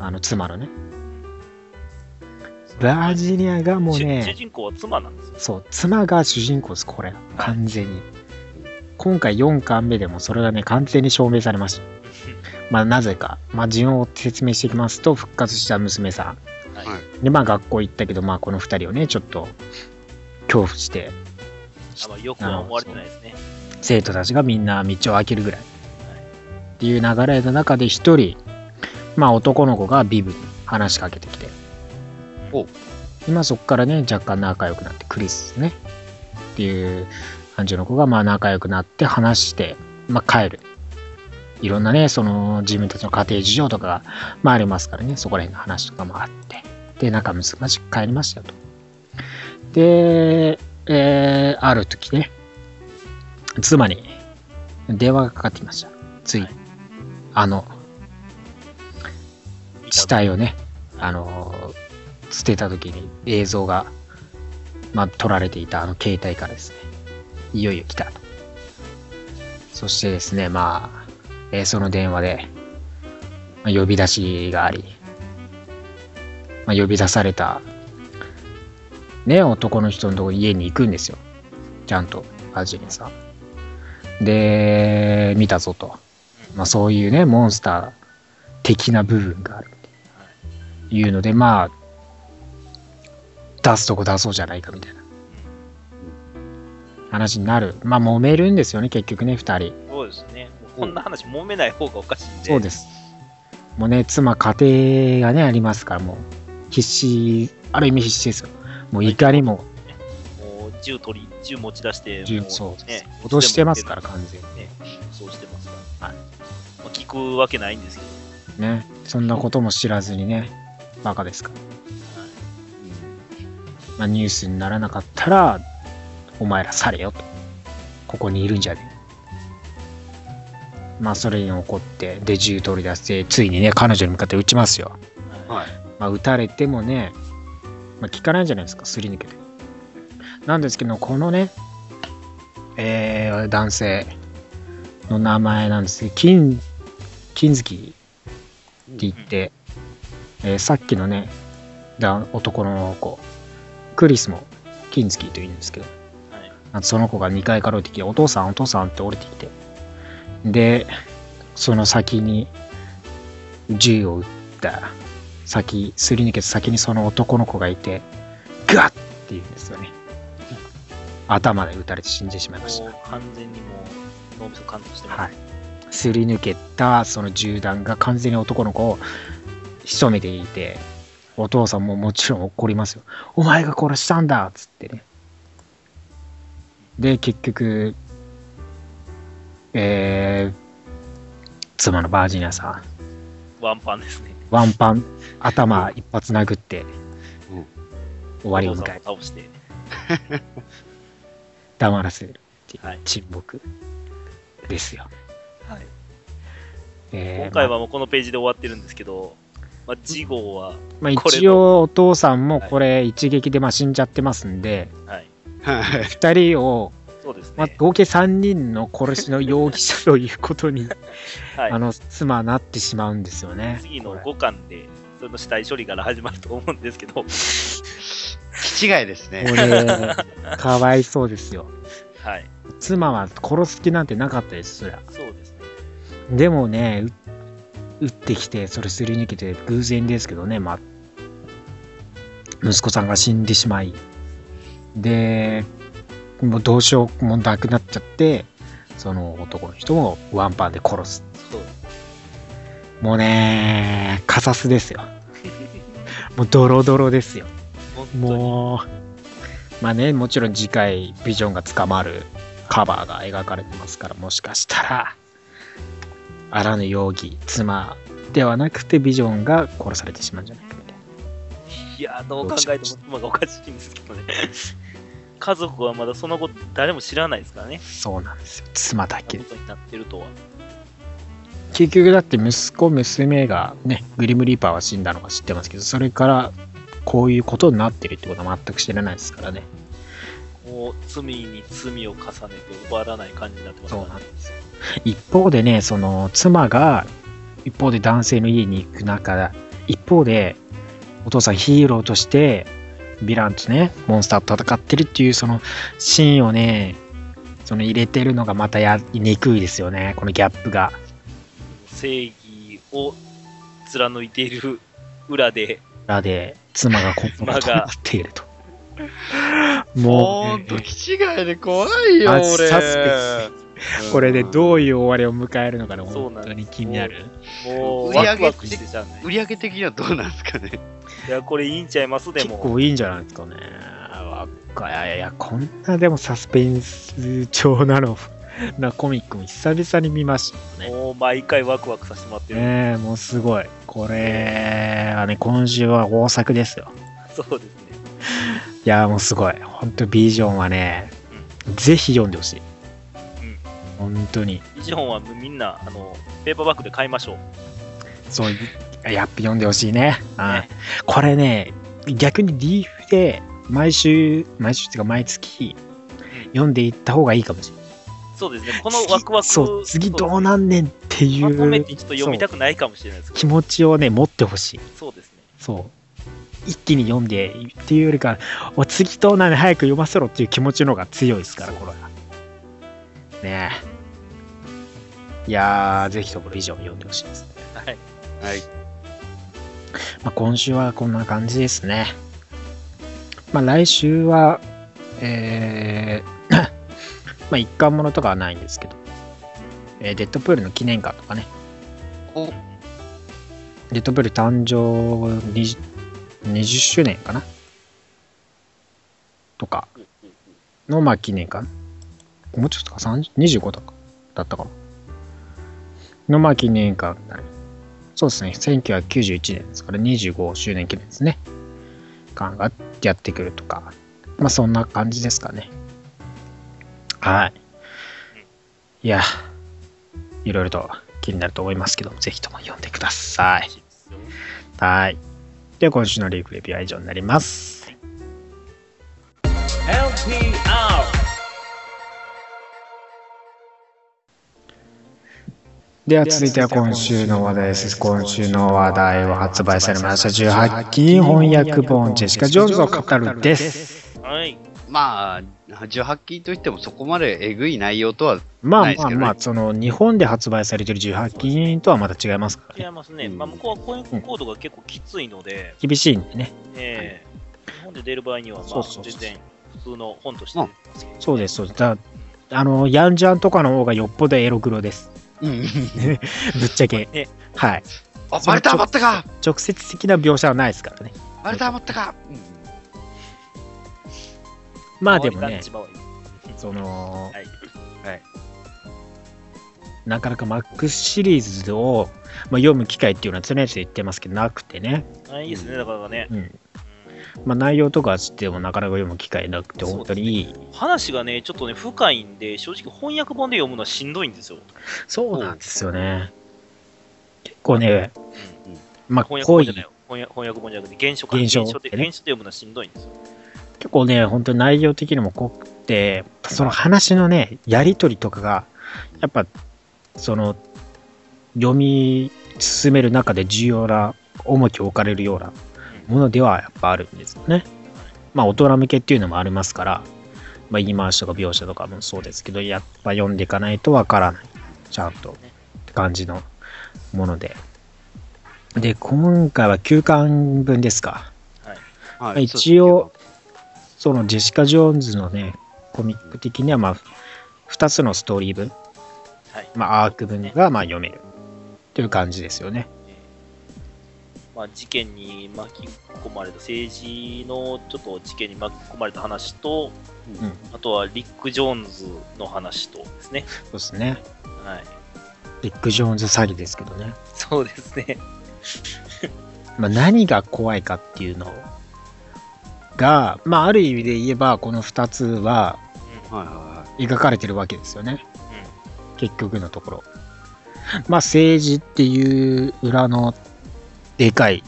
あの、妻のね。バージニアがもう主主ね、人公は妻なんですよ。そう、妻が主人公です、これ。完全に。今回4巻目でもそれがね、完全に証明されました。まあ、なぜか。まあ、順を追って説明していきますと、復活した娘さん。はいで、まあ、学校行ったけど、まあ、この2人をね、ちょっと、恐怖して、あまあ、よくは思われてないですね。生徒たちがみんな道を開けるぐらい。っていう流れの中で一人、まあ男の子がビブに話しかけてきて。お今そこからね、若干仲良くなって、クリスね。っていう感じの子がまあ仲良くなって話して、まあ帰る。いろんなね、その自分たちの家庭事情とかが、まあありますからね、そこら辺の話とかもあって。で、仲睦まじく帰りましたよと。で、えー、ある時ね、妻に電話がかかってきました。つい、はいあの、死体をね、あの、捨てた時に映像が、まあ、撮られていたあの携帯からですね、いよいよ来たと。そしてですね、まあ、えーその電話で、まあ呼び出しがあり、まあ、呼び出された、ね、男の人のとこ家に行くんですよ。ちゃんと、アジネさん。で、見たぞと。まあそういうね、モンスター的な部分があるいうので、まあ、出すとこ出そうじゃないかみたいな話になる。まあ揉めるんですよね、結局ね、二人。そうですね。こんな話揉めない方がおかしいんで。そうです。もうね、妻、家庭がね、ありますから、もう、必死、ある意味必死ですよ。もう怒りも、もう銃取り、銃持ち出して、も銃そうね、脅してますから、完全に。ね、そうしてますから。はいまあ、聞くわけないんですけど。ね。そんなことも知らずにね、バカですから。はいまあ、ニュースにならなかったら、お前ら去れよと。ここにいるんじゃねえ。まあ、それに怒って、で、銃取り出して、ついにね、彼女に向かって撃ちますよ。はい。まあ、撃たれてもね、まあ、効かないじゃないですか、すり抜けて。なんですけど、このね、えー、男性の名前なんですけど、金、金月って言って、えーさっきのね、だ男の子、クリスも金月と言うんですけど、はいその子が2階から降りてきて、お父さん、お父さんって降りてきて、で、その先に銃を撃った先、すり抜けた先にその男の子がいて、ガッって言うんですよね。頭で撃たれて死んでしまいました完全にもう脳みそ貫通してます。はい。すり抜けたその銃弾が完全に男の子を仕留めていて、お父さんももちろん怒りますよ。お前が殺したんだっつってね。で、結局、えー、妻のバージニアさん、ワンパンですね。ワンパン、頭一発殴って、うん終わりを迎え倒して。黙らせるっていうはい沈黙ですよ。はいえー今回はもうこのページで終わってるんですけど、まあ、次号は、まあ、一応お父さんもこれ一撃でまあ死んじゃってますんで、はい。はい。二人を、そうですまあ、ね。合計3人の殺しの容疑者ということに、はいあの妻はなってしまうんですよね。次のこれ5巻で、その死体処理から始まると思うんですけど、気違いですね。これ、かわいそうですよ。はい。妻は殺す気なんてなかったです、そりゃ。そうですね。でもね、う撃ってきて、それすり抜けて、偶然ですけどね、まあ、息子さんが死んでしまい、で、もうどうしようもなくなっちゃって、その男の人もワンパンで殺す。もうね、カサスですよ。もうドロドロですよ。もう、まあね、もちろん次回ビジョンが捕まるカバーが描かれてますから、もしかしたら、あらぬ容疑、妻ではなくてビジョンが殺されてしまうんじゃないかみたいな。いや、どう考えても妻がおかしいんですけどね。家族はまだその後誰も知らないですからね。そうなんですよ。妻だけこ。とになってるとは。結局だって息子、娘がね、グリムリーパーは死んだのが知ってますけど、それからこういうことになってるってことは全く知らないですからね。もう罪に罪を重ねて奪わない感じになってますからね。ですよ。一方でね、その妻が一方で男性の家に行く中、一方でお父さんヒーローとしてヴィランとね、モンスターと戦ってるっていうそのシーンをね、その入れてるのがまたやりにくいですよね、このギャップが。正義を貫いている裏で、裏で妻がこんなことになっていると。もう、もう、ね、気違いで怖いよ、あ俺。サスペこれでどういう終わりを迎えるのかね、そうなんです本当に気になる。もう売り上げワクワクしてじゃない。売り上げ的にはどうなんですかね？いや、これいいんちゃいます？で結も。構いいんじゃないですかね。わかいやいや、こんなでもサスペンス調なの、なコミックも久々に見ましたね。もう毎回ワクワクさせてもらってる。ねえ、もうすごい。これはね、今週は大作ですよ。そうですね。いや、もうすごい。本当ビジョンはね、ぜひ読んでほしい。うん本当に。ビジョンはみんな、あの、ペーパーバッグで買いましょう。そう、やっぱ読んでほしいね。うんねこれね、逆にリーフで毎週、毎週っていうか毎月読んでいった方がいいかもしれない。そうですね。このワクワク。そう、次どうなんねんっていうまとめてちょっと読みたくないかもしれないですけど。気持ちをね、持ってほしい。そうですね。そう。一気に読んでっていうよりか、お次どうなんねん早く読ませろっていう気持ちの方が強いですから、これは。ねえ。いやー、ぜひとも以上読んでほしいですね。はい。はい。まあ、今週はこんな感じですね。まあ、来週は、えー まあ、一巻ものとかはないんですけど、えーデッドプールの記念館とかね、お、デッドプール誕生 20, 20周年かなとかの、まあ、記念館。もうちょっとか、25とかだったかな。の、まあ、記念館になる。そうですね、1991年ですから25周年記念ですね。館がやってくるとか、まあ、そんな感じですかね。はい。いや、いろいろと気になると思いますけども、ぜひとも読んでください。はい。では今週のリーフレビューは以上になります。LPR では続いては今週の話題です。今週の話題は発売されました18禁翻訳本ジェシカ・ジョーンズを語るです。はい。まあ、18禁といってもそこまでえぐい内容とは、まあないですけどねまあまあ、その日本で発売されている18禁とはまた違いますからね。違いますね。うんまあ、向こうは婚約コードが結構きついので、厳しいんでね。ええ日本で出る場合には、まあ、そうそうそう全然普通の本として出てますけど、そうです、そうです。だあの、ヤンジャンとかの方がよっぽどエロ黒です。うん。ぶっちゃけ。ねはい。あ、バレた余ったか直接的な描写はないですからね。バレた余ったか、うんまあでもね周りが、一番多いその、はい。なかなかマックスシリーズを、まあ、読む機会っていうのは常々言ってますけどなくてね、あいいですね、だからね。うんうんまあ、内容とか知ってもなかなか読む機会なくて本当にいい話がね、ちょっとね、深いんで、正直翻訳本で読むのはしんどいんですよ。そうなんですよね結構ねまあ翻訳本じゃないよ。翻訳本じゃなくて、原書か。原書ね原書で読むのはしんどいんですよ。結構ね本当に内容的にも濃くてその話のねやり取りとかがやっぱその読み進める中で重要な重きを置かれるようなものではやっぱあるんですよね。まあ大人向けっていうのもありますからまあ、言い回しとか描写とかもそうですけど、やっぱ読んでいかないとわからない。ちゃんと。って感じのもので。で、今回は9巻分ですか。はい。はい一応、そのジェシカ・ジョーンズのね、コミック的には、まあ、2つのストーリー分、はい。まあ、アーク分がまあ読めるという感じですよね。まあ、事件に巻き込まれた、政治のちょっと事件に巻き込まれた話と、うんあとはリック・ジョーンズの話とですね。そうですね。はい。ビッグ・ジョーンズ詐欺ですけどね。そうですね。まあ、何が怖いかっていうのが、まあ、ある意味で言えば、この2つははいはいは描かれてるわけですよね。結局のところ。まあ、政治っていう裏のでかい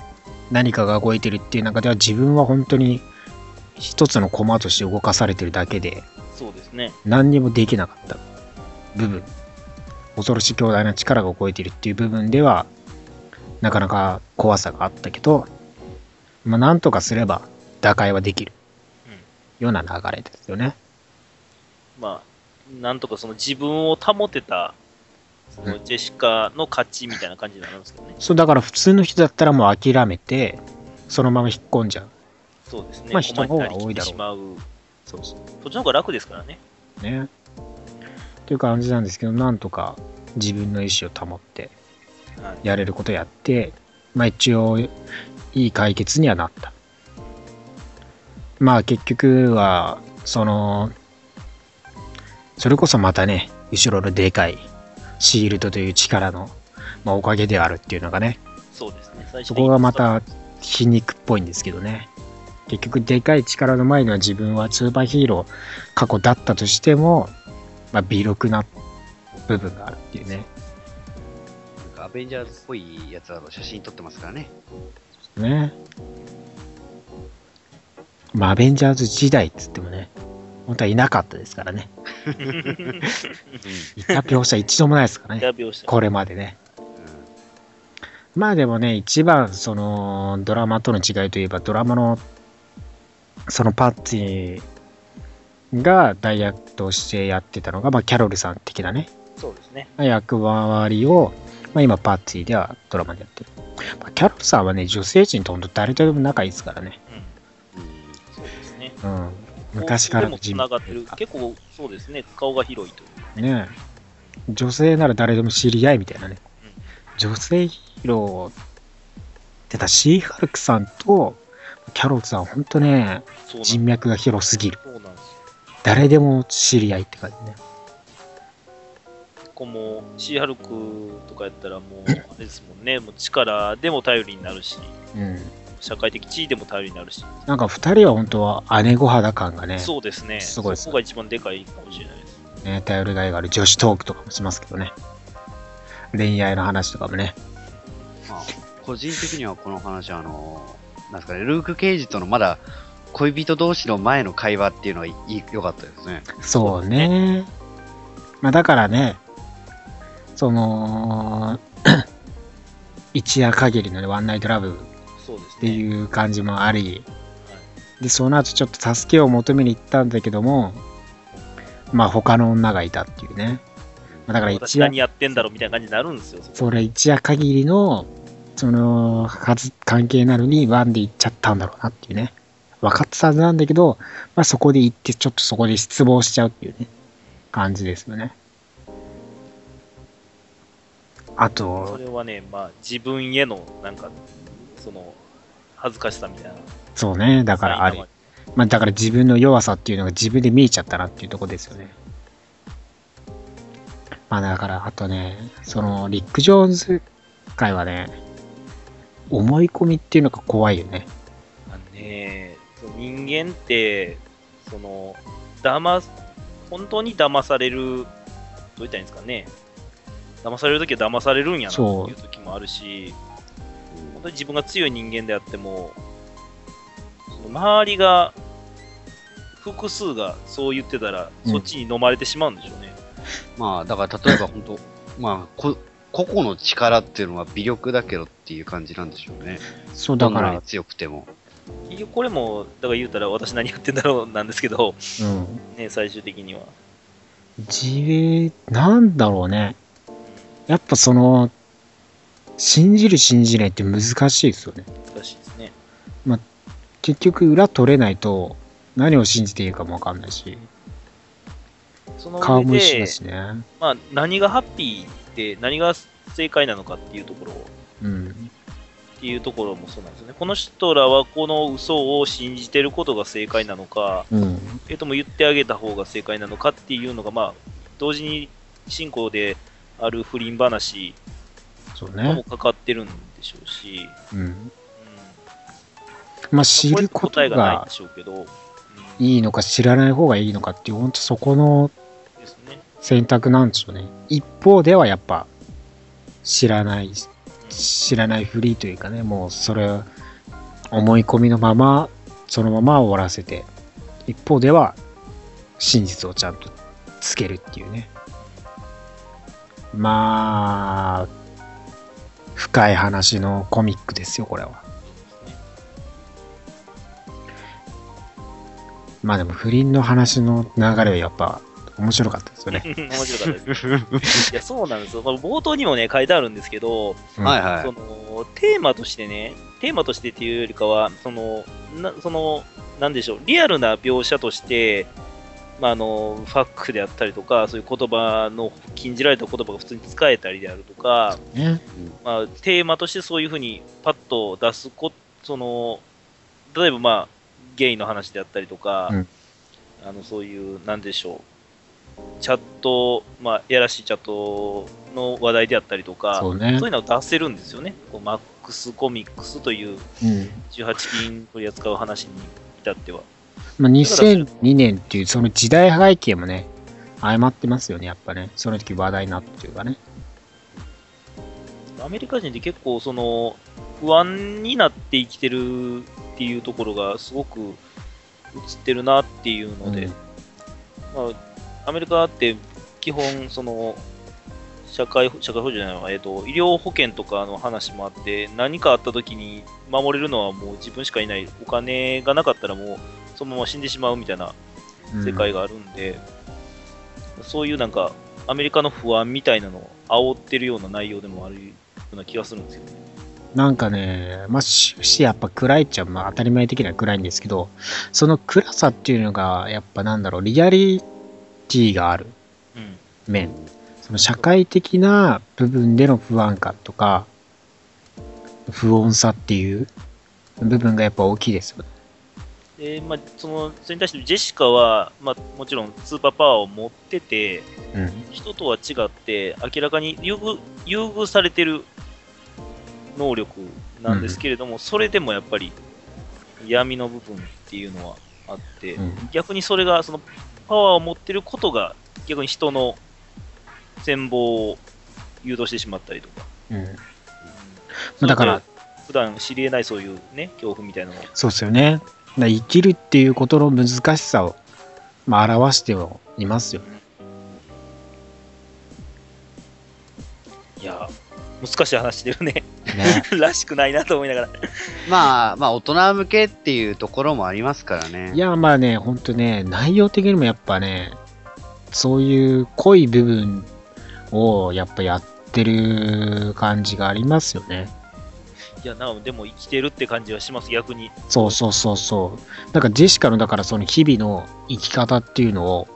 何かが動いてるっていう中では、自分は本当に一つの駒として動かされてるだけで、そうですね。何にもできなかった部分。恐ろしい強大な力が動いてるっていう部分では、なかなか怖さがあったけど、まあ、なんとかすれば打開はできるような流れですよね。まあ、なんとかその自分を保てた、そのジェシカの勝ちみたいな感じになるんですけどね。そう、だから普通の人だったらもう諦めて、そのまま引っ込んじゃう。そうですね。まあ人の方が多いだろうしまう。そうそう。そっちの方が楽ですからね。ね。っていう感じなんですけど、なんとか自分の意思を保って、はい。やれることやって、まあ一応、いい解決にはなった。まあ結局は、その、それこそまたね、後ろのでかいシールドという力の、まあ、おかげであるっていうのがね、そうですね。最初そこがまた皮肉っぽいんですけどね。結局でかい力の前には自分はスーパーヒーロー過去だったとしても、まあ、微力な部分があるっていうね。い。なんかアベンジャーズっぽいやつらの写真撮ってますからね。ね。まあ、アベンジャーズ時代っつってもね、本当はいなかったですからね。いた描写一度もないですからね。これまでね。まあでもね、一番そのドラマとの違いといえば、ドラマのそのパッツィが代役としてやってたのが、まあ、キャロルさん的なね、そうですね。役割を、まあ、今パッツィではドラマでやってる。まあ、キャロルさんはね、女性陣と本当誰とでも仲いいですからね。うん。うんそうですね。うん。昔からの人物がってる。結構、そうですね。顔が広いという。ね女性なら誰でも知り合いみたいなね。女性ヒーローってたシーハルクさんとキャロルさん、ほんとね、人脈が広すぎる。誰でも知り合いって感じね。ここも、シーハルクとかやったらもう、あれですもんね。もう力でも頼りになるし、うん。社会的地位でも頼りになるし。なんか二人は本当は姉御肌感がね、そうですね。すごいですそこが一番でかいかもしれないです。ね頼りがいがある女子トークとかもしますけどね。恋愛の話とかもね。まあ、個人的にはこの話は、あの、なんですかね、ルーク・ケイジとのまだ恋人同士の前の会話っていうのはいい良かったですね。そうね。まあだからね、その、一夜限りのね、ワンナイトラブ。っていう感じもあり、はいで、その後ちょっと助けを求めに行ったんだけども、まあ他の女がいたっていうね。まあだから私一夜何、やってんだろうみたいな感じになるんですよ。それ一夜限りの、その、はず、関係なのにワンで行っちゃったんだろうなっていうね。分かってたはずなんだけど、まあそこで行って、ちょっとそこで失望しちゃうっていうね、感じですよね。あそと、れはね、まあ、自分への、なんか、その、恥ずかしさみたいな。そうね、だからあれ、まあだから自分の弱さっていうのが自分で見えちゃったなっていうところですよね。まあだから、あとね、その、リック・ジョーンズ会はね、思い込みっていうのが怖いよね。あのね、人間って、その、騙す、本当に騙される、どう言ったらいいんですかね。騙されるときは騙されるんやなってそういうときもあるし、本当に自分が強い人間であっても、その周りが、複数がそう言ってたら、うんそっちに飲まれてしまうんでしょうね。まあ、だから例えば本当、まあこ、個々の力っていうのは微力だけどっていう感じなんでしょうね。そうだから強くても。結局これも、だから言うたら私何やってんだろうなんですけど、うん。ね、最終的には。自衛、なんだろうね。やっぱその、信じる信じないって難しいですよね。難しいですね。結局裏取れないと何を信じていいかもわかんないし、その上でね。まあ、何がハッピーで何が正解なのかっていうところうん。っていうところもそうなんですよね。この人らはこの嘘を信じてることが正解なのか、うん。えとも言ってあげた方が正解なのかっていうのが、まあ、同時に進行である不倫話そうともね。かかってるんでしょうし、うん。うん、まあ知るこ答えとがいんでしょうけど、うんいいのか知らない方がいいのかっていう、本当そこの。選択なんでしょうね。一方ではやっぱ知らない、知らないふりというかね、もうそれ思い込みのまま、そのまま終わらせて、一方では真実をちゃんとつけるっていうね。まあ、深い話のコミックですよ、これは。まあでも不倫の話の流れはやっぱ面白かったですよね。面白かったです。いや、そうなんですよ。冒頭にもね、書いてあるんですけど、うんはいはいそ。のテーマとしてね、テーマとしてっていうよりかは、その、なそのなんでしょう、リアルな描写として、まあ、あのファックであったりとか、そういう言葉の禁じられた言葉が普通に使えたりであるとか、ね。まあ、テーマとしてそういうふうにパッと出すこ、その例えば、まあ、ゲイの話であったりとか、うんあのそういう、なんでしょう、チャット、まあ、やらしいチャットの話題であったりとか、そうねいうのを出せるんですよね。こうマックスコミックスといううん。18金取り扱う話に至っては。まあ、2002年っていうその時代背景もね、相まってますよね、やっぱね。その時話題になっていうかね。アメリカ人って結構その不安になって生きてるっていうところがすごく映ってるなっていうので、うんまあ、アメリカって基本その社会社会保障じゃないわ、えっと医療保険とかの話もあって何かあった時に守れるのはもう自分しかいないお金がなかったらもうそのまま死んでしまうみたいなうん世界があるんで、そういうなんかアメリカの不安みたいなのを煽ってるような内容でもあるような気がするんですよね。なんかね、まあ、終始やっぱ暗いっちゃ、まあ当たり前的には暗いんですけど、その暗さっていうのが、やっぱなんだろう、リアリティがあるうん面。その社会的な部分での不安感とか、不穏さっていう部分がやっぱ大きいですよね。でまあ、そのそれに対してジェシカは、まあ、もちろんスーパーパワーを持ってて、うん。人とは違って、明らかに優遇優遇されてる能力なんですけれども、それでもやっぱり闇の部分っていうのはあって、うん。逆にそれが、そのパワーを持ってることが、逆に人の戦望を誘導してしまったりとか。うん。だから、普段知り得ないそういうね、恐怖みたいなのを。そうですよね。生きるっていうことの難しさを、まあ、表してはいますよ。いや、難しい話してるね。ね。らしくないなと思いながら。まあ、まあ、大人向けっていうところもありますからね。いや、まあね、ほんとね、内容的にもやっぱね、そういう濃い部分をやっぱやってる感じがありますよね。いや、なおでも生きてるって感じはします、逆に。そうそうそうそう。なんかジェシカのだからその日々の生き方っていうのを、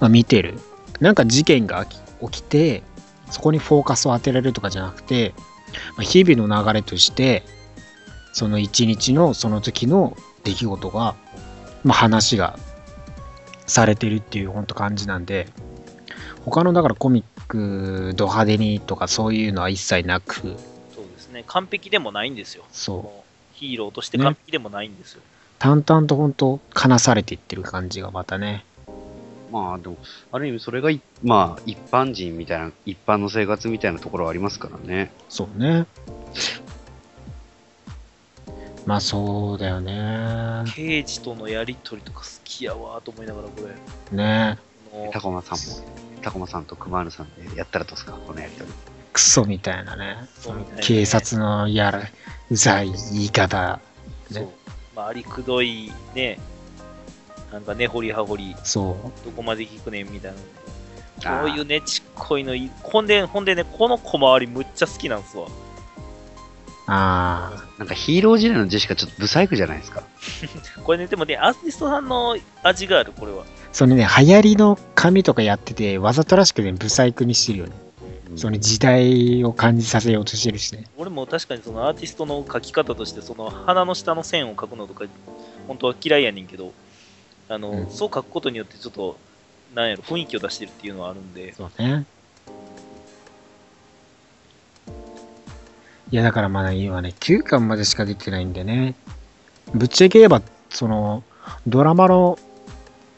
まあ、見てる。なんか事件が起きて、そこにフォーカスを当てられるとかじゃなくて、まあ、日々の流れとして、その一日のその時の出来事が、まあ、話がされてるっていう本当感じなんで、他のだからコミックド派手にとかそういうのは一切なく、ね。完璧でもないんですよ。そう。ヒーローとして完璧でもないんですよ。淡々と本当話されていってる感じがまたね。まあ、でも、ある意味それがい、まあ、一般人みたいな、一般の生活みたいなところはありますからね。そうね。まあそうだよね。刑事とのやりとりとか好きやわと思いながら、これ。ねこのタコマさんも、タコマさんとクマールさんでやったらどうですか？このやりとり。クソみたいなね。警察のやら、うざい言い方。そうね。まあ、ありくどいね、なんか根掘り葉掘り、そう。どこまで聞くねんみたいな。あーそういうねちっこいのいい、ほんで、ほんでね、この小回りむっちゃ好きなんですわ。ああ。なんかヒーロー時代のジェシカちょっとブサイクじゃないですか。これね、でもね、アーティストさんの味がある、これは。そのね、流行りの髪とかやってて、わざとらしくね、ブサイクにしてるよね。その時代を感じさせようとしてるしね。俺も確かにそのアーティストの描き方として、その鼻の下の線を描くのとか、本当は嫌いやねんけど、あの、うんそう描くことによってちょっと、なんやろ、雰囲気を出してるっていうのはあるんで、そうね。いや、だからまだ今ね、9巻までしか出てないんでね。ぶっちゃけ言えば、その、ドラマの、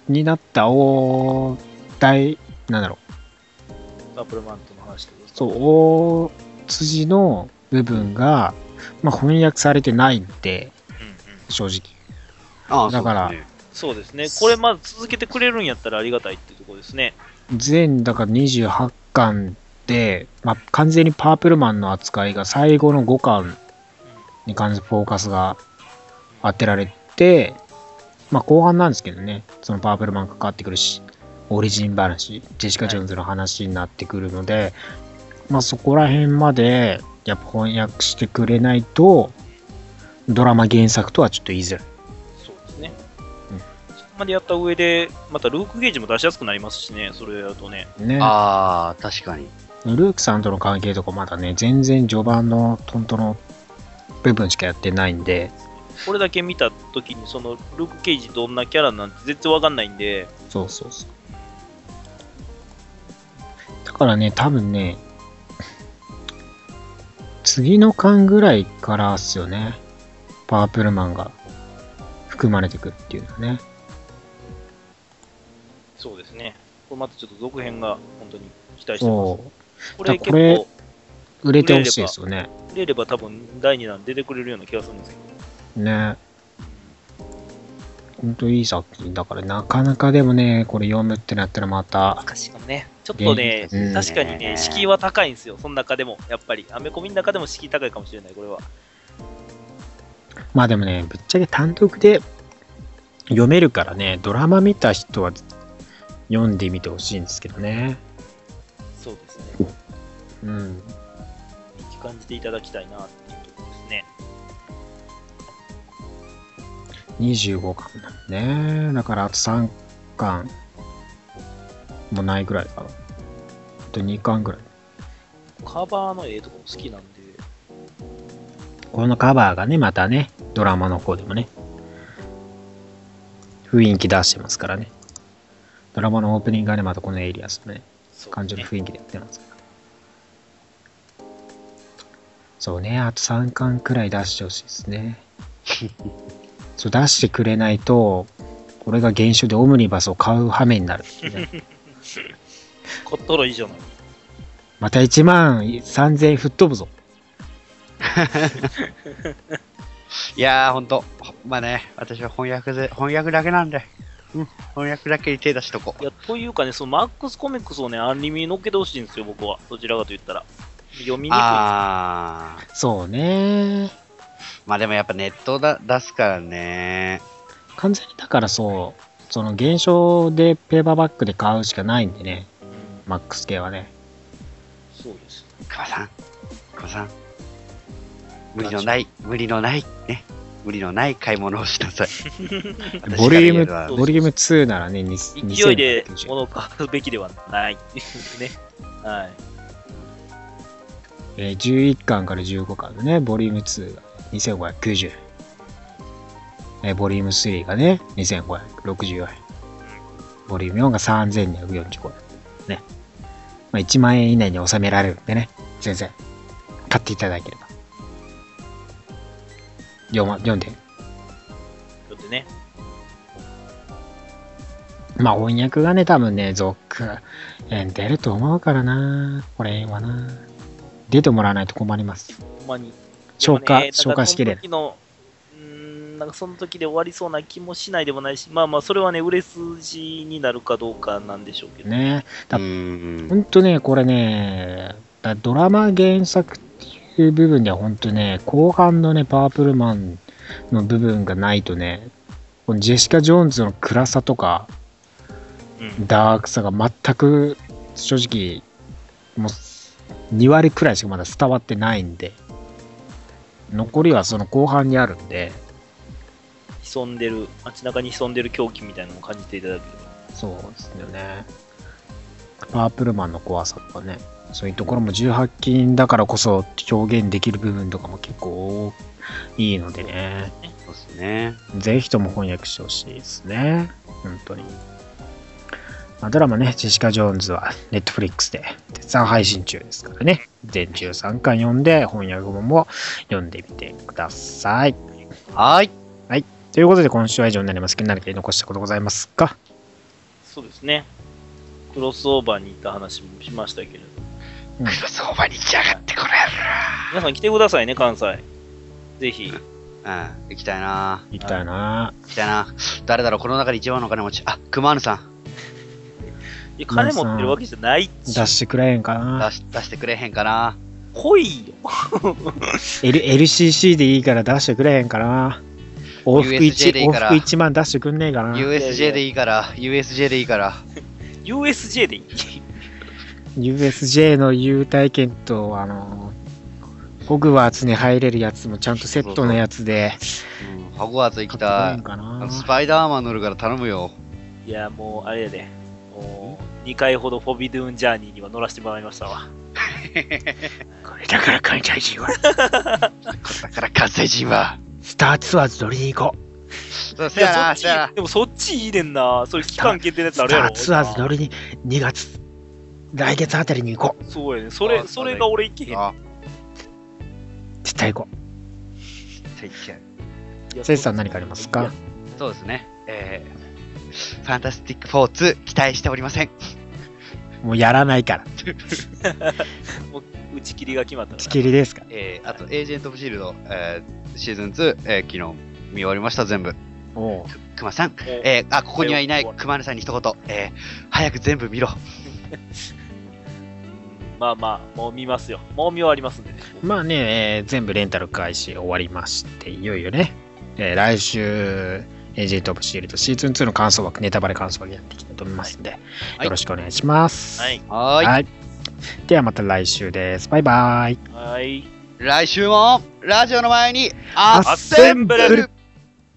になった大大、なんだろう、アップルマン話。そう、大筋の部分が、まあ翻訳されてないんで、うんうん。正直。ああだからそうですねそうですね。これまず続けてくれるんやったらありがたいっていうところですね。全、だから28巻で、まあ完全にパープルマンの扱いが最後の5巻に関してフォーカスが当てられて、まあ後半なんですけどね、そのパープルマンがかかってくるし、オリジン話、ジェシカ・ジョーンズの話になってくるので、まあそこら辺までやっぱ翻訳してくれないと、ドラマ原作とはちょっと言いづらい。そうですね。うんそこまでやった上で、またルークゲージも出しやすくなりますしね、それやるとね。ね。ああ、確かに。ルークさんとの関係とかまだね、全然序盤のトントの部分しかやってないんで、これだけ見たときに、そのルーク・ケイジどんなキャラなんて全然わかんないんで、そうそうそう。だからね、多分ね、次の巻ぐらいからっすよね。パープルマンが含まれてくるっていうのはね。そうですね。これまたちょっと続編が本当に期待してます。これ結構、売れてほしいですよね。売れれば多分第2弾出てくれるような気がするんですけど。ね。ほんといい作品だから、なかなかでもね、これ読むってなったらまた、しかもね、ちょっとね、うん確かにね、敷居は高いんですよ、その中でも、やっぱり。アメコミの中でも敷居高いかもしれない、これは。まあでもね、ぶっちゃけ単独で読めるからね、ドラマ見た人は読んでみてほしいんですけどね。そうですね。うん。いい感じていただきたいなっていうところですね。25巻だね。だからあと3巻もないぐらいかな。あと2巻ぐらい。カバーの絵とかも好きなんで、このカバーがね、またね、ドラマの方でもね、雰囲気出してますからね。ドラマのオープニングがね、またこのエリアスのね、感じのね雰囲気でやってますから。そうね、あと3巻くらい出してほしいですね。そう、出してくれないと、これが現象でオムニバスを買う羽目になるね、こっとろいいじゃない。また1万3000円吹っ飛ぶぞ。いやー、ほんと。まあね、私は翻訳で、翻訳だけなんで。うん、翻訳だけに手出しとこいや、というかね、そのマックスコミックスをね、アンリミに乗っけてほしいんですよ、僕は。どちらかと言ったら。読みにくい。あー。そうね。まあでもやっぱネットだ出すからね。完全にだからそう、その現象でペーパーバッグで買うしかないんでね、うんマックス系はね。そうです。母さん、母さん。無理のない、無理のない、ね。無理のない買い物をしなさい。ボリューム、ボリューム2ならね、に勢いで2590物を買うべきではない ね。はい。えー11巻から15巻のね、ボリューム2が2590円。えーボリューム3がね、2564円。ボリューム4が3245円。ね。まあ、1万円以内に収められるんでね、全然、買っていただければ。読ま読んで。ちょっとね。まあ、翻訳がね、多分ね、続編出ると思うからな、これはな。出てもらわないと困ります。ほんまに。消化、消化しきれない。なんかその時で終わりそうな気もしないでもないし、まあまあ、それはね、売れ筋になるかどうかなんでしょうけど。ね。うだーん。ほんとね、これね、だドラマ原作っていう部分ではほんとね、後半のね、パープルマンの部分がないとね、このジェシカ・ジョーンズの暗さとか、うん。ダークさが全く正直、もう2割くらいしかまだ伝わってないんで、残りはその後半にあるんで、潜んでる、街中に潜んでる狂気みたいなのを感じていただければ。そうですよね。パープルマンの怖さとかね、そういうところも18金だからこそ表現できる部分とかも結構いいのでね、そうですね。ぜひとも翻訳してほしいですね。本当に。まあ、ドラマね、ジェシカ・ジョーンズは Netflix で絶賛配信中ですからね、全13巻読んで翻訳本も読んでみてください。はーい。ということで今週は以上になりますけど、何か言い残したことございますか？そうですね。クロスオーバーに行った話もしましたけれど。クロスオーバーに来やがってこれ皆さん来てくださいね、関西。ぜひ。うん、行きたいな言いたいな行きたいな誰だろうこの中で一番のお金持ち。あ、熊野さん。いや金持ってるわけじゃないっち出してくれへんかな？出し出してくれへんかな来いよ。L LCC でいいから出してくれへんかな？往復 USJ でいい1、往復1万出してくんねえかな ?USJ でいいから、USJ でいいから。USJ でいい。USJ の優待券と、あの、ホグワーツに入れるやつもちゃんとセットのやつで、うん、ホグワーツ行き買たいスパイダーマン乗るから頼むよ。いや、もう、あれやで。もう、2回ほどフォビドゥーンジャーニーには乗らせてもらいましたわ。これだから関西人は、だから関西人は。スターツアーズ乗りに行こそう、そっち、。でもそっちいいねんな。それ期間限定のやう。つあるやろ。スターツアーズ乗りに2月、来月あたりに行こう。そうやね。それ、あそれが俺いけへん。あ、絶対行こ絶対う。セイさん何かありますか？そうですね。えー、ファンタスティック4 2期待しておりません。もうやらないから。打ち切りが決まった打ち。切りですから。えー、あと、エージェント・オブ・シールド、えー、シーズン2、えー、昨日見終わりました、全部。おうくまさん、ええー、あ、ここにはいないはい熊根さんに一言、えー、早く全部見ろ。まあまあ、もう見ますよ。もう見終わりますんでね。まあね、えー全部レンタル開始終わりまして、いよいよね、えー来週、エージェント・オブ・シールドシーズン2の感想枠、ネタバレ感想枠やっていきたいと思いますんで、いよろしくお願いします。はい。はーい。はい。ではまた来週です。バイバイ。はい。来週も、ラジオの前に、アッセンブル